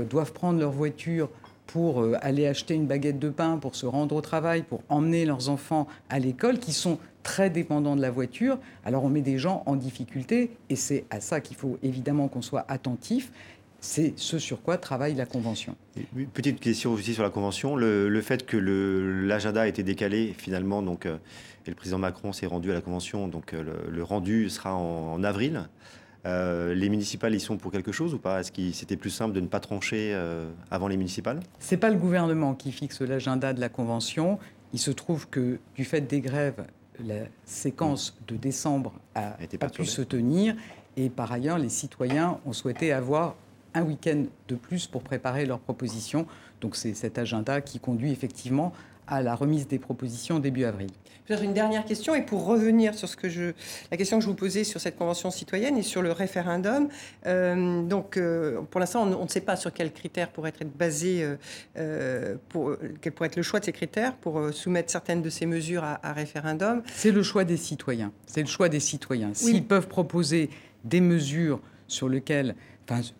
doivent prendre leur voiture pour aller acheter une baguette de pain, pour se rendre au travail, pour emmener leurs enfants à l'école, qui sont très dépendants de la voiture. Alors on met des gens en difficulté et c'est à ça qu'il faut évidemment qu'on soit attentif. C'est ce sur quoi travaille la Convention. petite question aussi sur la Convention. Le, fait que l'agenda a été décalé, finalement, donc, euh, et le président Macron s'est rendu à la Convention, donc euh, le, rendu sera en, avril. Euh, les municipales y sont pour quelque chose ou pas? Est-ce que c'était plus simple de ne pas trancher avant les municipales? Ce n'est pas le gouvernement qui fixe l'agenda de la Convention. Il se trouve que du fait des grèves, la séquence de décembre a, a pas pu se tenir. Et par ailleurs, les citoyens ont souhaité avoir un week-end de plus pour préparer leurs propositions. Donc c'est cet agenda qui conduit effectivement à la remise des propositions début avril. Peut-être une dernière question, et pour revenir sur ce que je, la question que je vous posais sur cette convention citoyenne et sur le référendum. Euh, donc, euh, pour l'instant, on, ne sait pas sur quels critères pourrait être basé, euh, pour, quel pourrait être le choix de ces critères pour soumettre certaines de ces mesures à, référendum. C'est le choix des citoyens. C'est le choix des citoyens. S'ils peuvent proposer des mesures sur lesquelles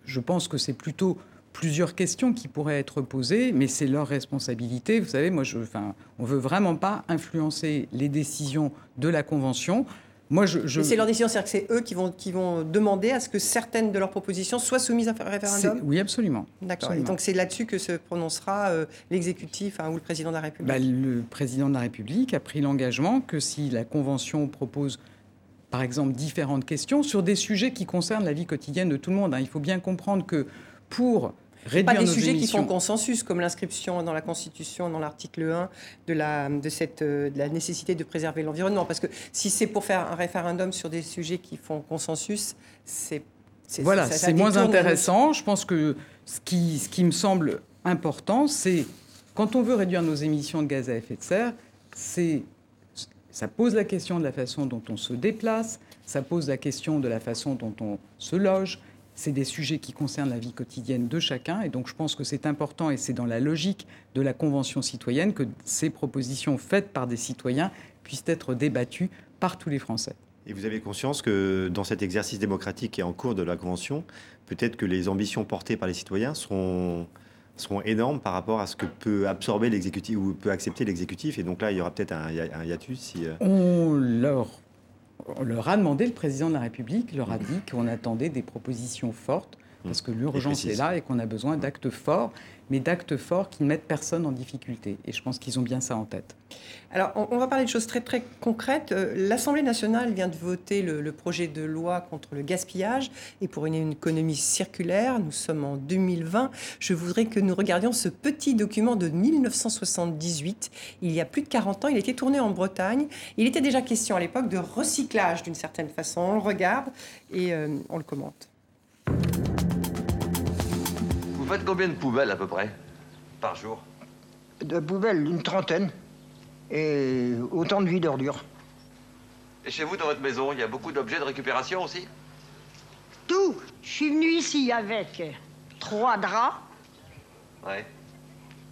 je pense que c'est plutôt plusieurs questions qui pourraient être posées, mais c'est leur responsabilité. Vous savez, moi, je, enfin, on veut vraiment pas influencer les décisions de la Convention. Moi, je, C'est leur décision, c'est-à-dire que c'est eux qui vont, qui vont demander à ce que certaines de leurs propositions soient soumises à un référendum Oui, absolument. D'accord. donc c'est là-dessus que se prononcera euh, l'exécutif hein, ou le président de la République bah, Le président de la République a pris l'engagement que si la Convention propose par exemple, différentes questions sur des sujets qui concernent la vie quotidienne de tout le monde. Hein. Il faut bien comprendre que pour réduire pas des sujets qui font consensus, comme l'inscription dans la Constitution, dans l'article 1, de la, de, cette, euh, de la nécessité de préserver l'environnement. Parce que si c'est pour faire un référendum sur des sujets qui font consensus, c'est... Voilà, c'est moins intéressant. Je pense que ce qui, ce qui me semble important, c'est quand on veut réduire nos émissions de gaz à effet de serre, c'est ça pose la question de la façon dont on se déplace, ça pose la question de la façon dont on se loge. C'est des sujets qui concernent la vie quotidienne de chacun. Et donc je pense que c'est important et c'est dans la logique de la Convention citoyenne que ces propositions faites par des citoyens puissent être débattues par tous les Français. Et vous avez conscience que dans cet exercice démocratique qui est en cours de la Convention, peut-être que les ambitions portées par les citoyens seront seront énormes par rapport à ce que peut absorber l'exécutif ou peut accepter l'exécutif. Et donc là, il y aura peut-être un, hiatus. Si, euh, On leur, on leur a demandé, le président de la République leur a dit qu'on attendait des propositions fortes parce que l'urgence est là et qu'on a besoin d'actes forts mais d'actes forts qui ne mettent personne en difficulté. Et je pense qu'ils ont bien ça en tête. Alors, on, va parler de choses très très concrètes. Euh, L'Assemblée nationale vient de voter le, projet de loi contre le gaspillage et pour une, économie circulaire. Nous sommes en 2020. Je voudrais que nous regardions ce petit document de 1978. Il y a plus de 40 ans, il était tourné en Bretagne. Il était déjà question à l'époque de recyclage d'une certaine façon. On le regarde et euh, on le commente. Vous faites combien de poubelles à peu près par jour? De poubelles, une trentaine. Et autant de vides d'ordures. Et chez vous, dans votre maison, il y a beaucoup d'objets de récupération aussi? Tout. Je suis venu ici avec trois draps. Ouais.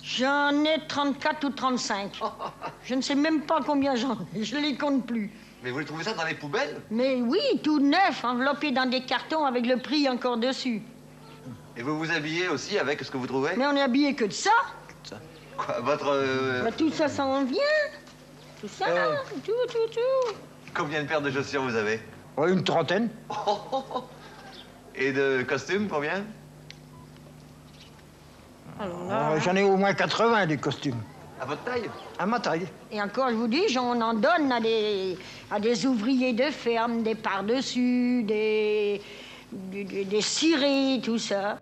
J'en ai 34 ou 35. Je ne sais même pas combien j'en ai. Je les compte plus. Mais vous les trouvez ça dans les poubelles? Mais oui, tout neuf, enveloppé dans des cartons avec le prix encore dessus. Et vous vous habillez aussi avec ce que vous trouvez Mais on est habillé que de ça. Quoi, votre... Euh, bah, tout ça, ça en vient. Tout ça, euh. tout, tout, tout. Combien de paires de chaussures vous avez Une trentaine. Et de costumes, combien Alors là, Euh, J'en ai au moins 80 des costumes. À votre taille À ma taille. Et encore, je vous dis, on en donne à des, à des ouvriers de ferme, des par-dessus, des, des, des- des cirés, tout ça.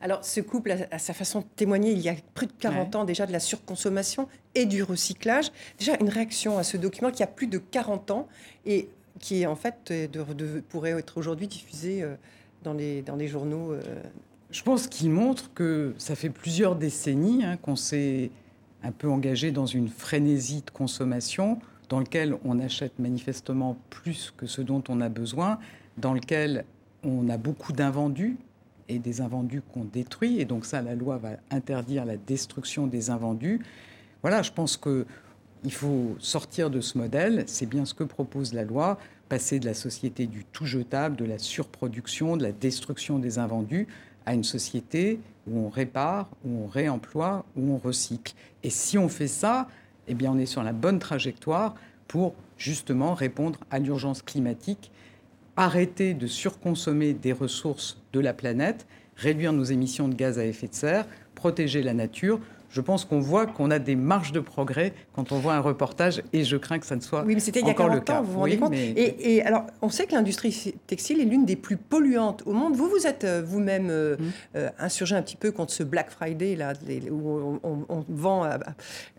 Alors, ce couple, à, sa façon de témoigner, il y a plus de 40 ans déjà de la surconsommation et du recyclage. Déjà, une réaction à ce document qui a plus de 40 ans et qui, en fait, euh, de- de- pourrait être aujourd'hui diffusé euh, dans les, dans les journaux. euh. Je pense qu'il montre que ça fait plusieurs décennies hein, qu'on s'est un peu engagé dans une frénésie de consommation, dans lequel on achète manifestement plus que ce dont on a besoin, dans lequel on a beaucoup d'invendus et des invendus qu'on détruit. Et donc ça, la loi va interdire la destruction des invendus. Voilà, je pense que il faut sortir de ce modèle. C'est bien ce que propose la loi, passer de la société du tout jetable, de la surproduction, de la destruction des invendus, à une société où on répare, où on réemploie, où on recycle. Et si on fait ça, eh bien, on est sur la bonne trajectoire pour justement répondre à l'urgence climatique, arrêter de surconsommer des ressources de la planète, réduire nos émissions de gaz à effet de serre, protéger la nature. Je pense qu'on voit qu'on a des marges de progrès quand on voit un reportage et je crains que ça ne soit Oui, mais c'était il y a encore 40 le cas. ans, vous vous rendez Oui, compte mais- et, et alors, on sait que l'industrie textile est l'une des plus polluantes au monde. Vous, vous êtes euh, vous-même euh, Mmh. euh, insurgé un petit peu contre ce Black Friday, là, les- où on, on- on vend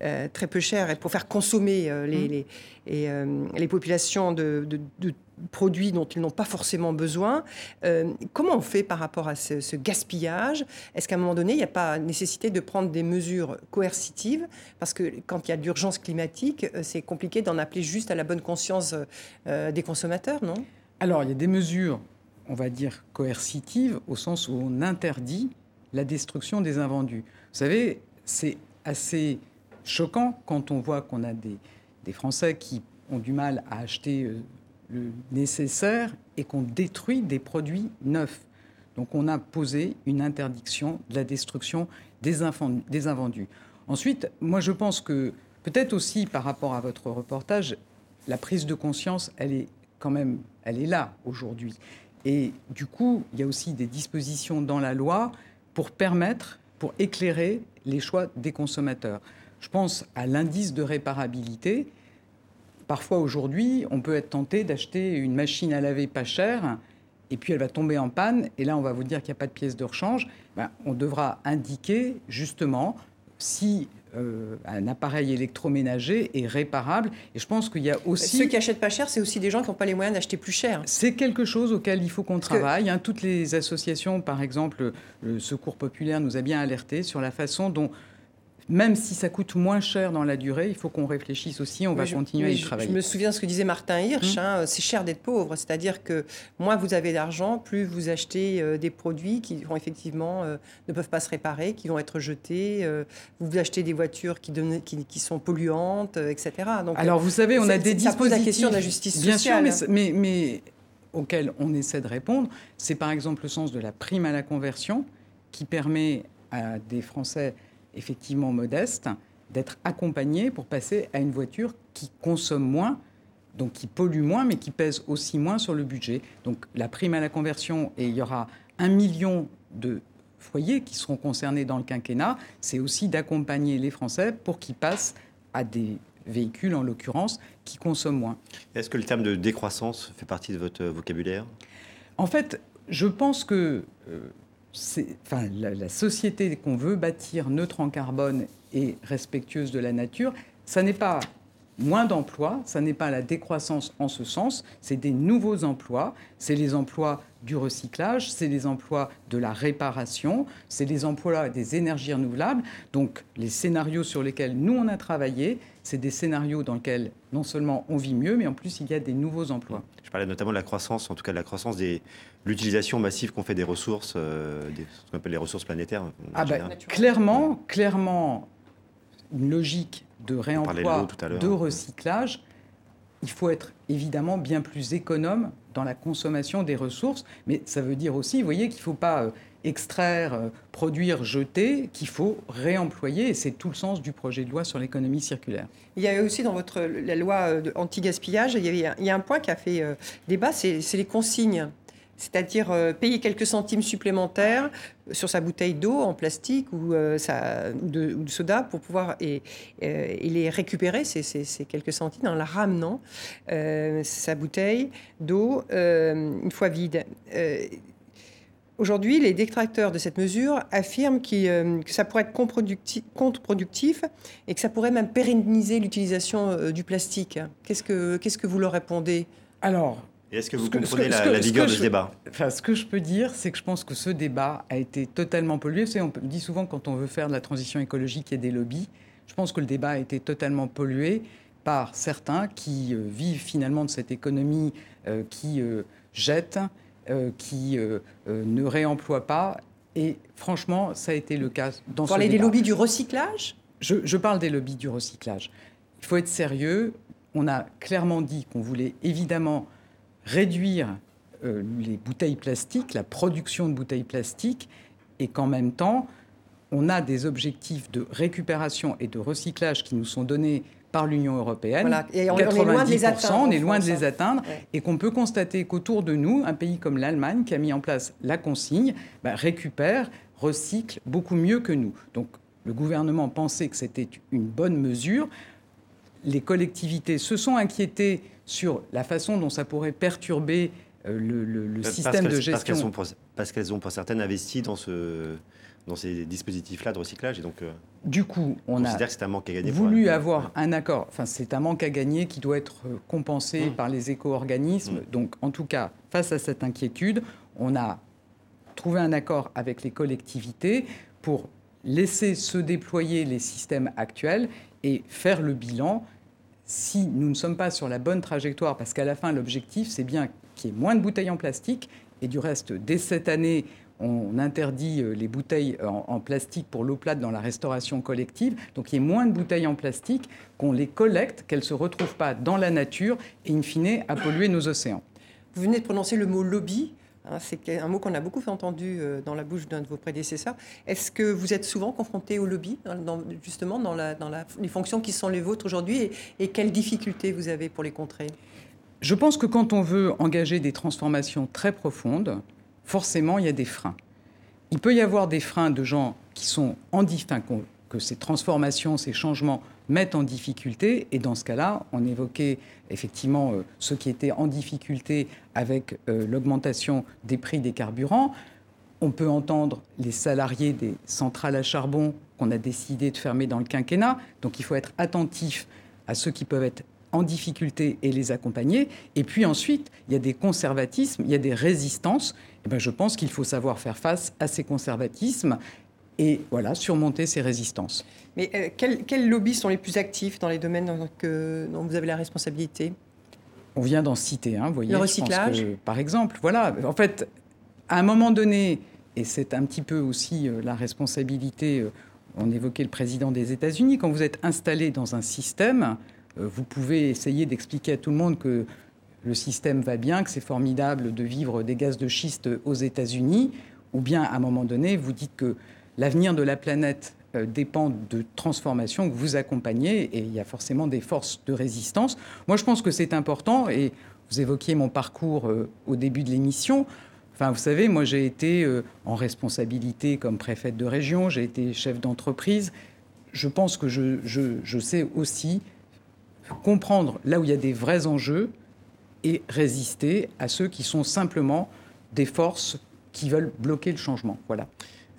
euh, très peu cher pour faire consommer les, Mmh. les, et, les populations de, de- de produits dont ils n'ont pas forcément besoin. Euh, comment on fait par rapport à ce, gaspillage? Est-ce qu'à un moment donné, il n'y a pas nécessité de prendre des mesures coercitives? Parce que quand il y a de l'urgence climatique, euh, c'est compliqué d'en appeler juste à la bonne conscience euh, des consommateurs, non? Alors, il y a des mesures, on va dire, coercitives, au sens où on interdit la destruction des invendus. Vous savez, c'est assez choquant quand on voit qu'on a des, Français qui ont du mal à acheter le nécessaire et qu'on détruit des produits neufs. Donc on a posé une interdiction de la destruction des, invendus. Ensuite, moi je pense que peut-être aussi par rapport à votre reportage, la prise de conscience, elle est quand même, elle est là aujourd'hui. Et du coup, il y a aussi des dispositions dans la loi pour permettre, pour éclairer les choix des consommateurs. Je pense à l'indice de réparabilité. Parfois aujourd'hui, on peut être tenté d'acheter une machine à laver pas chère et puis elle va tomber en panne et là on va vous dire qu'il n'y a pas de pièce de rechange. Ben, on devra indiquer justement si euh, un appareil électroménager est réparable. Et je pense qu'il y a aussi... Ceux qui achètent pas cher, c'est aussi des gens qui n'ont pas les moyens d'acheter plus cher. C'est quelque chose auquel il faut qu'on que- travaille. hein. Toutes les associations, par exemple, le Secours populaire nous a bien alerté sur la façon dont, même si ça coûte moins cher dans la durée, il faut qu'on réfléchisse aussi. On va je- continuer à y je- travailler. Je me souviens de ce que disait Martin Hirsch, Mmh. hein, c'est cher d'être pauvre, c'est-à-dire que moins vous avez d'argent, plus vous achetez euh, des produits qui vont effectivement euh, ne peuvent pas se réparer, qui vont être jetés, euh, vous achetez des voitures qui, donnent- qui, qui sont polluantes, etc. Donc, Alors, vous savez, on a des ça pose dispositifs. la question de la justice Bien sociale. sûr, mais, mais, on essaie de répondre. C'est par exemple le sens de la prime à la conversion qui permet à des Français effectivement modestes d'être accompagnés pour passer à une voiture qui consomme moins, donc qui pollue moins, mais qui pèse aussi moins sur le budget. Donc la prime à la conversion, et il y aura un million de foyers qui seront concernés dans le quinquennat, c'est aussi d'accompagner les Français pour qu'ils passent à des véhicules, en l'occurrence, qui consomment moins. Est-ce que le terme de décroissance fait partie de votre vocabulaire? En fait, je pense que euh, enfin, la, la société qu'on veut bâtir neutre en carbone et respectueuse de la nature, ça n'est pas moins d'emplois, ça n'est pas la décroissance en ce sens, c'est des nouveaux emplois, c'est les emplois du recyclage, c'est les emplois de la réparation, c'est les emplois des énergies renouvelables. Donc les scénarios sur lesquels nous on a travaillé, c'est des scénarios dans lesquels non seulement on vit mieux, mais en plus il y a des nouveaux emplois. Je parlais notamment de la croissance, en tout cas de la croissance des l'utilisation massive qu'on fait des ressources, euh, des, ce qu'on appelle les ressources planétaires. Ah bah, clairement, clairement, une logique de réemploi, tout à l'heure. de recyclage, il faut être évidemment bien plus économe dans la consommation des ressources, mais ça veut dire aussi, vous voyez, qu'il ne faut pas euh, extraire, euh, produire, jeter, qu'il faut réemployer, et c'est tout le sens du projet de loi sur l'économie circulaire. Il y a aussi dans votre la loi euh, anti-gaspillage, il y, avait un, il y a un point qui a fait débat, c'est les consignes. C'est-à-dire euh, payer quelques centimes supplémentaires sur sa bouteille d'eau en plastique ou, euh, de, soda pour pouvoir et, euh, les récupérer, ces, quelques centimes, en la ramenant, sa bouteille d'eau, une fois vide. Aujourd'hui, les détracteurs de cette mesure affirment que ça pourrait être contre-productif et que ça pourrait même pérenniser l'utilisation du plastique. Qu'est-ce que, qu'est-ce que vous leur répondez? Alors, est-ce que vous comprenez la, vigueur de ce débat enfin, Ce que je peux dire, c'est que je pense que ce débat a été totalement pollué. on dit souvent quand on veut faire de la transition écologique, il y a des lobbies. Je pense que le débat a été totalement pollué par certains qui euh, vivent finalement de cette économie euh, qui euh, jette, qui ne réemploie pas. Et franchement, ça a été le cas dans ce débat. Vous des lobbies du recyclage? Je, je parle des lobbies du recyclage. Il faut être sérieux. On a clairement dit qu'on voulait évidemment réduire euh, les bouteilles plastiques, la production de bouteilles plastiques, et qu'en même temps, on a des objectifs de récupération et de recyclage qui nous sont donnés par l'Union européenne. Voilà. Et on, 90%, est loin de les atteindre. On est loin de les atteindre. Et qu'on peut constater qu'autour de nous, un pays comme l'Allemagne, qui a mis en place la consigne, bah, récupère, recycle beaucoup mieux que nous. Donc le gouvernement pensait que c'était une bonne mesure. Les collectivités se sont inquiétées sur la façon dont ça pourrait perturber euh, le, système de gestion. Parce qu'elles ont, pour certaines, investi dans, ce, dans ces dispositifs-là de recyclage. Et donc, euh, du coup, on, a un manque à gagner voulu avoir un accord. Enfin, c'est un manque à gagner qui doit être euh, compensé mmh. par les éco-organismes. Mmh. Donc, en tout cas, face à cette inquiétude, on a trouvé un accord avec les collectivités pour laisser se déployer les systèmes actuels et faire le bilan si nous ne sommes pas sur la bonne trajectoire, parce qu'à la fin, l'objectif, c'est bien qu'il y ait moins de bouteilles en plastique. Et du reste, dès cette année, on interdit euh, les bouteilles en, plastique pour l'eau plate dans la restauration collective. Donc il y ait moins de bouteilles en plastique, qu'on les collecte, qu'elles ne se retrouvent pas dans la nature et, in fine, à polluer nos océans. Vous venez de prononcer le mot lobby. Hein, c'est un mot qu'on a beaucoup entendu euh, dans la bouche d'un de vos prédécesseurs. Est-ce que vous êtes souvent confronté au lobby, justement, dans, les fonctions qui sont les vôtres aujourd'hui et, quelles difficultés vous avez pour les contrer? Je pense que quand on veut engager des transformations très profondes, forcément, il y a des freins. Il peut y avoir des freins de gens qui sont en difficulté, que ces transformations, ces changements mettent en difficulté. Et dans ce cas-là, on évoquait effectivement euh, ceux qui étaient en difficulté avec euh, l'augmentation des prix des carburants. On peut entendre les salariés des centrales à charbon qu'on a décidé de fermer dans le quinquennat. Donc il faut être attentif à ceux qui peuvent être en difficulté et les accompagner. Et puis ensuite, il y a des conservatismes, il y a des résistances. Et ben, je pense qu'il faut savoir faire face à ces conservatismes et voilà, surmonter ces résistances. Mais euh, quels, lobbies sont les plus actifs dans les domaines dont vous avez la responsabilité? On vient d'en citer vous voyez. Le recyclage? Par exemple, voilà. En fait, à un moment donné, et c'est un petit peu aussi euh, la responsabilité, euh, on évoquait le président des États-Unis, quand vous êtes installé dans un système, vous pouvez essayer d'expliquer à tout le monde que le système va bien, que c'est formidable de vivre des gaz de schiste aux États-Unis, ou bien à un moment donné, vous dites que l'avenir de la planète euh, dépend de transformations que vous accompagnez et il y a forcément des forces de résistance. Moi, je pense que c'est important et vous évoquiez mon parcours euh, au début de l'émission. Enfin, vous savez, moi, j'ai été euh, en responsabilité comme préfète de région, j'ai été chef d'entreprise. Je pense que je, je, sais aussi comprendre là où il y a des vrais enjeux et résister à ceux qui sont simplement des forces qui veulent bloquer le changement. Voilà.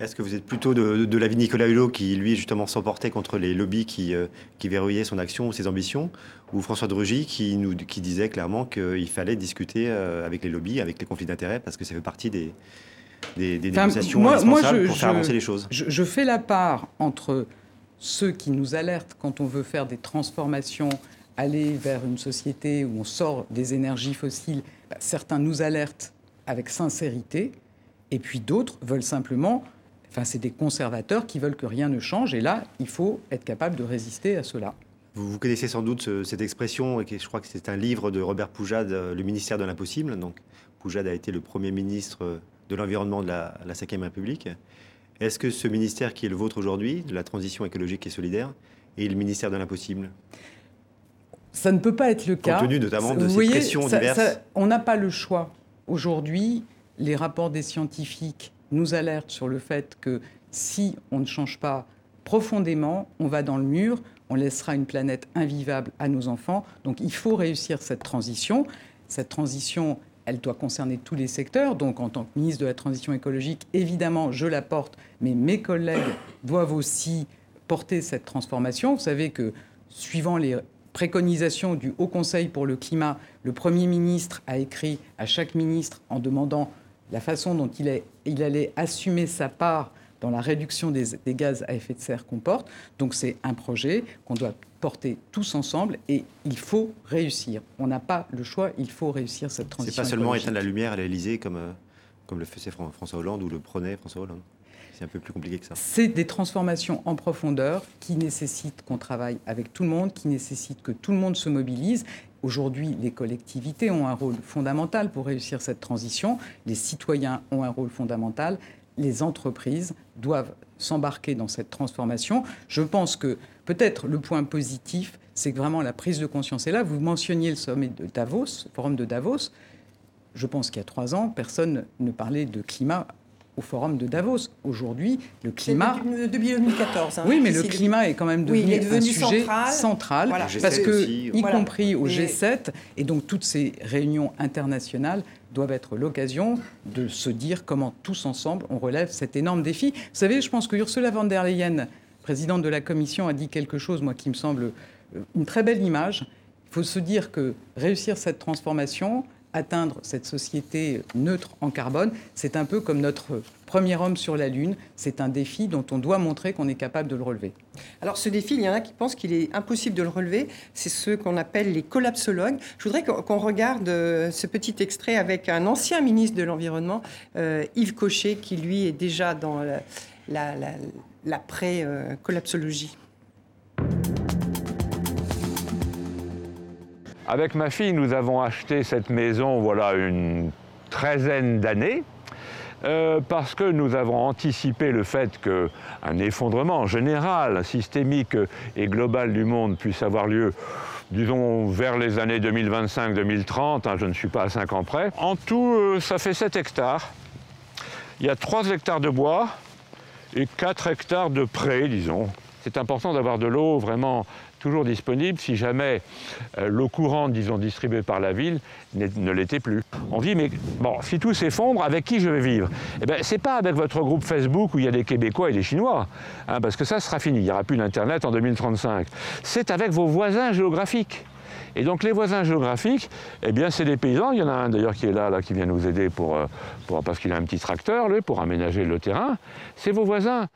Est-ce que vous êtes plutôt de, de l'avis de Nicolas Hulot, qui lui justement s'emportait contre les lobbies qui, euh, qui verrouillaient son action ou ses ambitions, ou François de Rugy qui, nous, qui disait clairement qu'il fallait discuter euh, avec les lobbies, avec les conflits d'intérêts, parce que ça fait partie des, des, négociations moi, indispensables pour faire avancer les choses je, je fais la part entre ceux qui nous alertent quand on veut faire des transformations, aller vers une société où on sort des énergies fossiles. Certains nous alertent avec sincérité, et puis d'autres veulent simplement Enfin, c'est des conservateurs qui veulent que rien ne change. Et là, il faut être capable de résister à cela. Vous, connaissez sans doute cette expression, et je crois que c'est un livre de Robert Poujade, euh, Le ministère de l'impossible. Donc, Poujade a été le premier ministre de l'environnement de la, la Ve République. Est-ce que ce ministère qui est le vôtre aujourd'hui, de la transition écologique et solidaire, est le ministère de l'impossible? Ça ne peut pas être le cas. Compte tenu notamment de ces pressions diverses. on n'a pas le choix aujourd'hui les rapports des scientifiques nous alertent sur le fait que si on ne change pas profondément, on va dans le mur, on laissera une planète invivable à nos enfants. Donc il faut réussir cette transition. Cette transition, elle doit concerner tous les secteurs. Donc en tant que ministre de la Transition écologique, évidemment, je la porte, mais mes collègues doivent aussi porter cette transformation. Vous savez que suivant les préconisations du Haut Conseil pour le climat, le Premier ministre a écrit à chaque ministre en demandant la façon dont il, il allait assumer sa part dans la réduction des, gaz à effet de serre qu'on porte. Donc c'est un projet qu'on doit porter tous ensemble et il faut réussir. On n'a pas le choix, il faut réussir cette transition. C'est pas seulement éteindre la lumière à l'Elysée comme, euh, comme le faisait François Hollande ou le prenait François Hollande. C'est un peu plus compliqué que ça. C'est des transformations en profondeur qui nécessitent qu'on travaille avec tout le monde, qui nécessitent que tout le monde se mobilise. Aujourd'hui, les collectivités ont un rôle fondamental pour réussir cette transition. Les citoyens ont un rôle fondamental les entreprises doivent s'embarquer dans cette transformation. Je pense que peut-être le point positif, c'est que vraiment la prise de conscience est là. Vous mentionniez le sommet de Davos, le forum de Davos. Je pense qu'il y a trois ans, personne ne parlait de climat au forum de Davos. Aujourd'hui, le climat. Depuis 2014. Hein, oui, mais le climat est quand même devenu, un sujet central, parce que, y compris au G7, et donc toutes ces réunions internationales doivent être l'occasion de se dire comment tous ensemble on relève cet énorme défi. Vous savez, je pense que Ursula von der Leyen, présidente de la Commission, a dit quelque chose, moi, qui me semble euh, une très belle image. Il faut se dire que réussir cette transformation, atteindre cette société neutre en carbone, c'est un peu comme notre premier homme sur la Lune. C'est un défi dont on doit montrer qu'on est capable de le relever. Alors ce défi, il y en a qui pensent qu'il est impossible de le relever. C'est ceux qu'on appelle les collapsologues. Je voudrais qu'on regarde euh, ce petit extrait avec un ancien ministre de l'Environnement, euh, Yves Cochet, qui lui est déjà dans l'après-collapsologie. Avec ma fille, nous avons acheté cette maison, voilà, une treizaine d'années. Euh, parce que nous avons anticipé le fait qu'un effondrement général, systémique et global du monde puisse avoir lieu, disons, vers les années 2025-2030, hein, je ne suis pas à 5 ans près. En tout, euh, ça fait 7 hectares. Il y a 3 hectares de bois et 4 hectares de prés, disons. C'est important d'avoir de l'eau vraiment toujours disponible si jamais euh, l'eau courante, disons, distribuée par la ville ne l'était plus. On dit, mais bon, si tout s'effondre, avec qui je vais vivre? Eh bien, c'est pas avec votre groupe Facebook où il y a des Québécois et des Chinois, hein, parce que ça sera fini, il n'y aura plus d'Internet en 2035. C'est avec vos voisins géographiques. Et donc les voisins géographiques, eh bien c'est des paysans. Il y en a un d'ailleurs qui est là, là qui vient nous aider pour, euh, parce qu'il a un petit tracteur, lui, pour aménager le terrain. C'est vos voisins.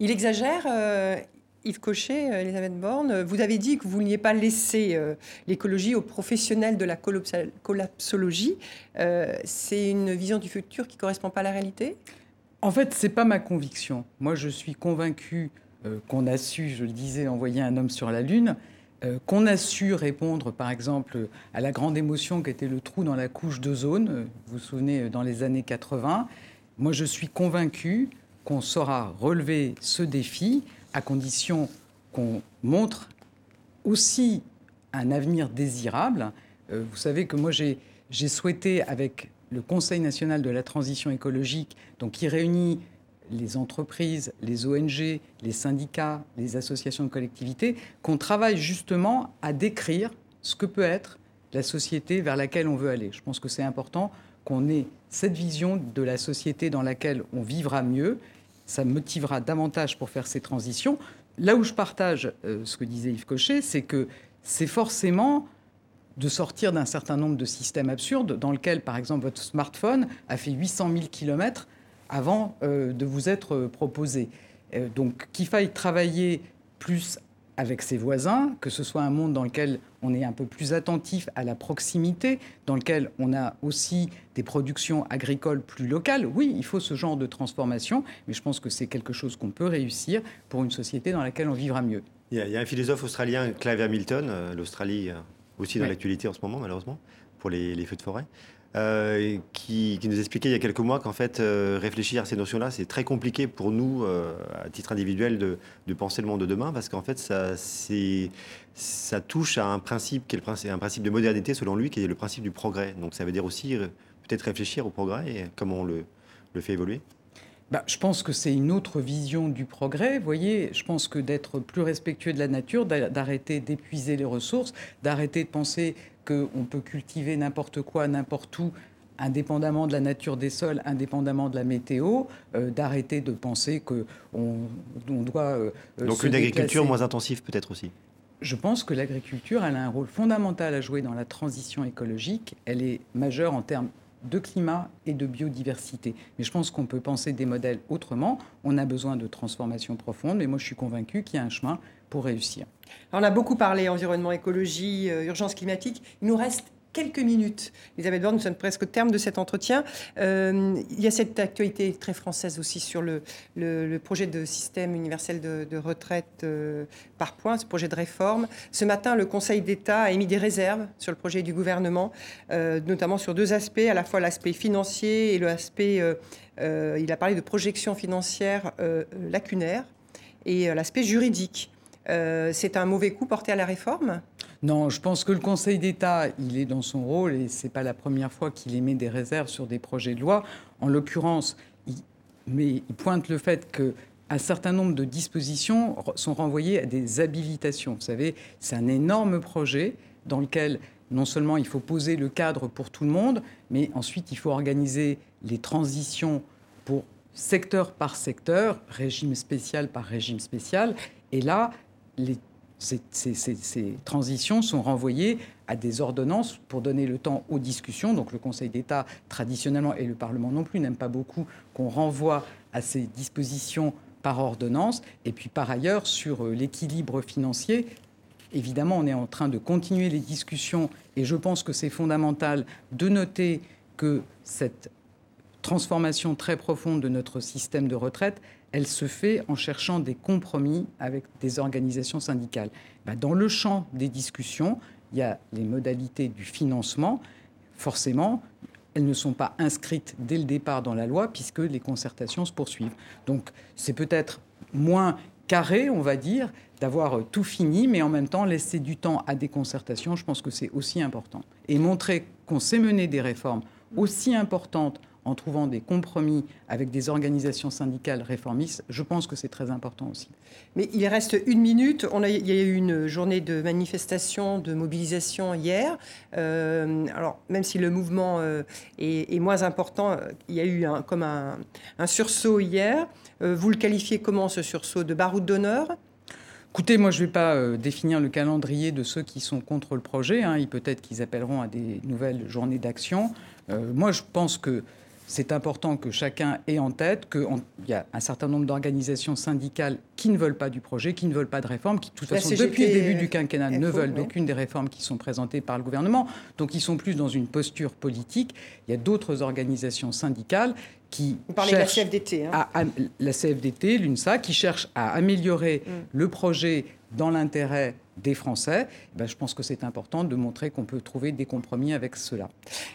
Il exagère, euh, Yves Cochet, euh, Elisabeth Borne, vous avez dit que vous vouliez pas laisser euh, l'écologie aux professionnels de la collapsologie. Euh, c'est une vision du futur qui ne correspond pas à la réalité? En fait, ce n'est pas ma conviction. Moi, je suis convaincu qu'on a su, je le disais, envoyer un homme sur la Lune, qu'on a su répondre, par exemple, à la grande émotion qui était le trou dans la couche d'ozone, vous vous souvenez, dans les années 80. Moi, je suis convaincu qu'on saura relever ce défi à condition qu'on montre aussi un avenir désirable. Euh, vous savez que moi, j'ai souhaité, avec le Conseil national de la transition écologique, donc qui réunit les entreprises, les ONG, les syndicats, les associations de collectivités, qu'on travaille justement à décrire ce que peut être la société vers laquelle on veut aller. Je pense que c'est important qu'on ait cette vision de la société dans laquelle on vivra mieux ça motivera davantage pour faire ces transitions. Là où je partage euh, ce que disait Yves Cochet, c'est que c'est forcément de sortir d'un certain nombre de systèmes absurdes dans lesquels, par exemple, votre smartphone a fait 800 000 km avant euh, de vous être euh, proposé. donc qu'il faille travailler plus avec ses voisins, que ce soit un monde dans lequel on est un peu plus attentif à la proximité, dans lequel on a aussi des productions agricoles plus locales. Oui, il faut ce genre de transformation, mais je pense que c'est quelque chose qu'on peut réussir pour une société dans laquelle on vivra mieux. Il y a, un philosophe australien, Clive Hamilton, euh, l'Australie euh, aussi dans l'actualité en ce moment, malheureusement, pour les feux de forêt. Euh, qui, nous expliquait il y a quelques mois qu'en fait, euh, réfléchir à ces notions-là, c'est très compliqué pour nous, euh, à titre individuel, de, penser le monde de demain, parce qu'en fait, ça, ça touche à un principe qui est le principe, un principe de modernité, selon lui, qui est le principe du progrès. Donc ça veut dire aussi peut-être réfléchir au progrès et comment on le, le fait évoluer bah, je pense que c'est une autre vision du progrès. Vous voyez, je pense que d'être plus respectueux de la nature, d'arrêter d'épuiser les ressources, d'arrêter de penser qu'on peut cultiver n'importe quoi, n'importe où, indépendamment de la nature des sols, indépendamment de la météo, euh, d'arrêter de penser qu'on on doit. Euh, Donc une agriculture moins intensive peut-être aussi je pense que l'agriculture, elle a un rôle fondamental à jouer dans la transition écologique. Elle est majeure en termes de climat et de biodiversité. Mais je pense qu'on peut penser des modèles autrement. On a besoin de transformation profonde, mais moi je suis convaincu qu'il y a un chemin pour réussir. on a beaucoup parlé environnement, écologie, euh, urgence climatique. Il nous reste quelques minutes. Elisabeth Borne, nous sommes presque au terme de cet entretien. Euh, il y a cette actualité très française aussi sur le, projet de système universel de, retraite euh, par points, ce projet de réforme. Ce matin, le Conseil d'État a émis des réserves sur le projet du gouvernement, euh, notamment sur deux aspects, à la fois l'aspect financier et l'aspect, il a parlé de projection financière lacunaire et l'aspect juridique. C'est un mauvais coup porté à la réforme non, je pense que le Conseil d'État, il est dans son rôle et ce n'est pas la première fois qu'il émet des réserves sur des projets de loi. En l'occurrence, il, il pointe le fait qu'un certain nombre de dispositions sont renvoyées à des habilitations. Vous savez, c'est un énorme projet dans lequel non seulement il faut poser le cadre pour tout le monde, mais ensuite il faut organiser les transitions pour secteur par secteur, régime spécial par régime spécial. Et là, les ces, transitions sont renvoyées à des ordonnances pour donner le temps aux discussions. Donc le Conseil d'État, traditionnellement, et le Parlement non plus, n'aime pas beaucoup qu'on renvoie à ces dispositions par ordonnance. Et puis par ailleurs, sur euh, l'équilibre financier, évidemment, on est en train de continuer les discussions et je pense que c'est fondamental de noter que cette transformation très profonde de notre système de retraite, elle se fait en cherchant des compromis avec des organisations syndicales. Bah, dans le champ des discussions, il y a les modalités du financement. Forcément, elles ne sont pas inscrites dès le départ dans la loi puisque les concertations se poursuivent. Donc c'est peut-être moins carré, on va dire, d'avoir tout fini, mais en même temps laisser du temps à des concertations, je pense que c'est aussi important. Et montrer qu'on sait mener des réformes aussi importantes en trouvant des compromis avec des organisations syndicales réformistes, je pense que c'est très important aussi. Mais il reste une minute. On a, il y a eu une journée de manifestation, de mobilisation hier. Euh, alors, même si le mouvement euh, est, moins important, euh, il y a eu un, comme un, sursaut hier. vous le qualifiez comment ce sursaut De baroud d'honneur? Écoutez, moi, je ne vais pas définir le calendrier de ceux qui sont contre le projet. Hein. Peut-être qu'ils appelleront à des nouvelles journées d'action. moi, je pense que c'est important que chacun ait en tête qu'il y a un certain nombre d'organisations syndicales qui ne veulent pas du projet, qui ne veulent pas de réforme, qui de toute façon, depuis le début du quinquennat, ne veulent d'aucune des réformes qui sont présentées par le gouvernement. Donc ils sont plus dans une posture politique. Il y a d'autres organisations syndicales qui Vous parlez de la CFDT. Hein. À, la CFDT, l'UNSA, qui cherche à améliorer mm. le projet dans l'intérêt des Français, eh ben, je pense que c'est important de montrer qu'on peut trouver des compromis avec cela.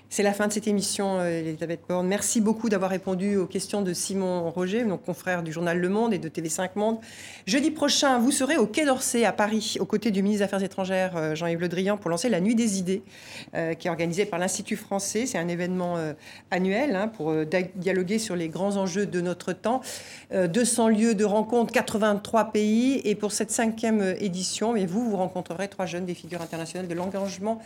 C'est la fin de cette émission, euh, Elisabeth Borne. Merci beaucoup d'avoir répondu aux questions de Simon Roger, donc confrère du journal Le Monde et de TV5 Monde. Jeudi prochain, vous serez au Quai d'Orsay à Paris, aux côtés du ministre des Affaires étrangères euh, Jean-Yves Le Drian, pour lancer la Nuit des idées, euh, qui est organisée par l'Institut français. C'est un événement annuel hein, pour dialoguer sur les grands enjeux de notre temps. 200 lieux de rencontres, 83 pays. Et pour cette cinquième édition, et vous, vous rencontrerez trois jeunes des figures internationales de l'engagement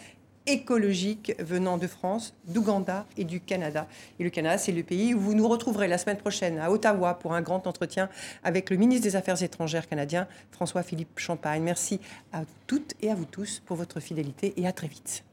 écologique venant de France, d'Ouganda et du Canada. Et le Canada, c'est le pays où vous nous retrouverez la semaine prochaine à Ottawa pour un grand entretien avec le ministre des Affaires étrangères canadien, François-Philippe Champagne. Merci à toutes et à vous tous pour votre fidélité et à très vite.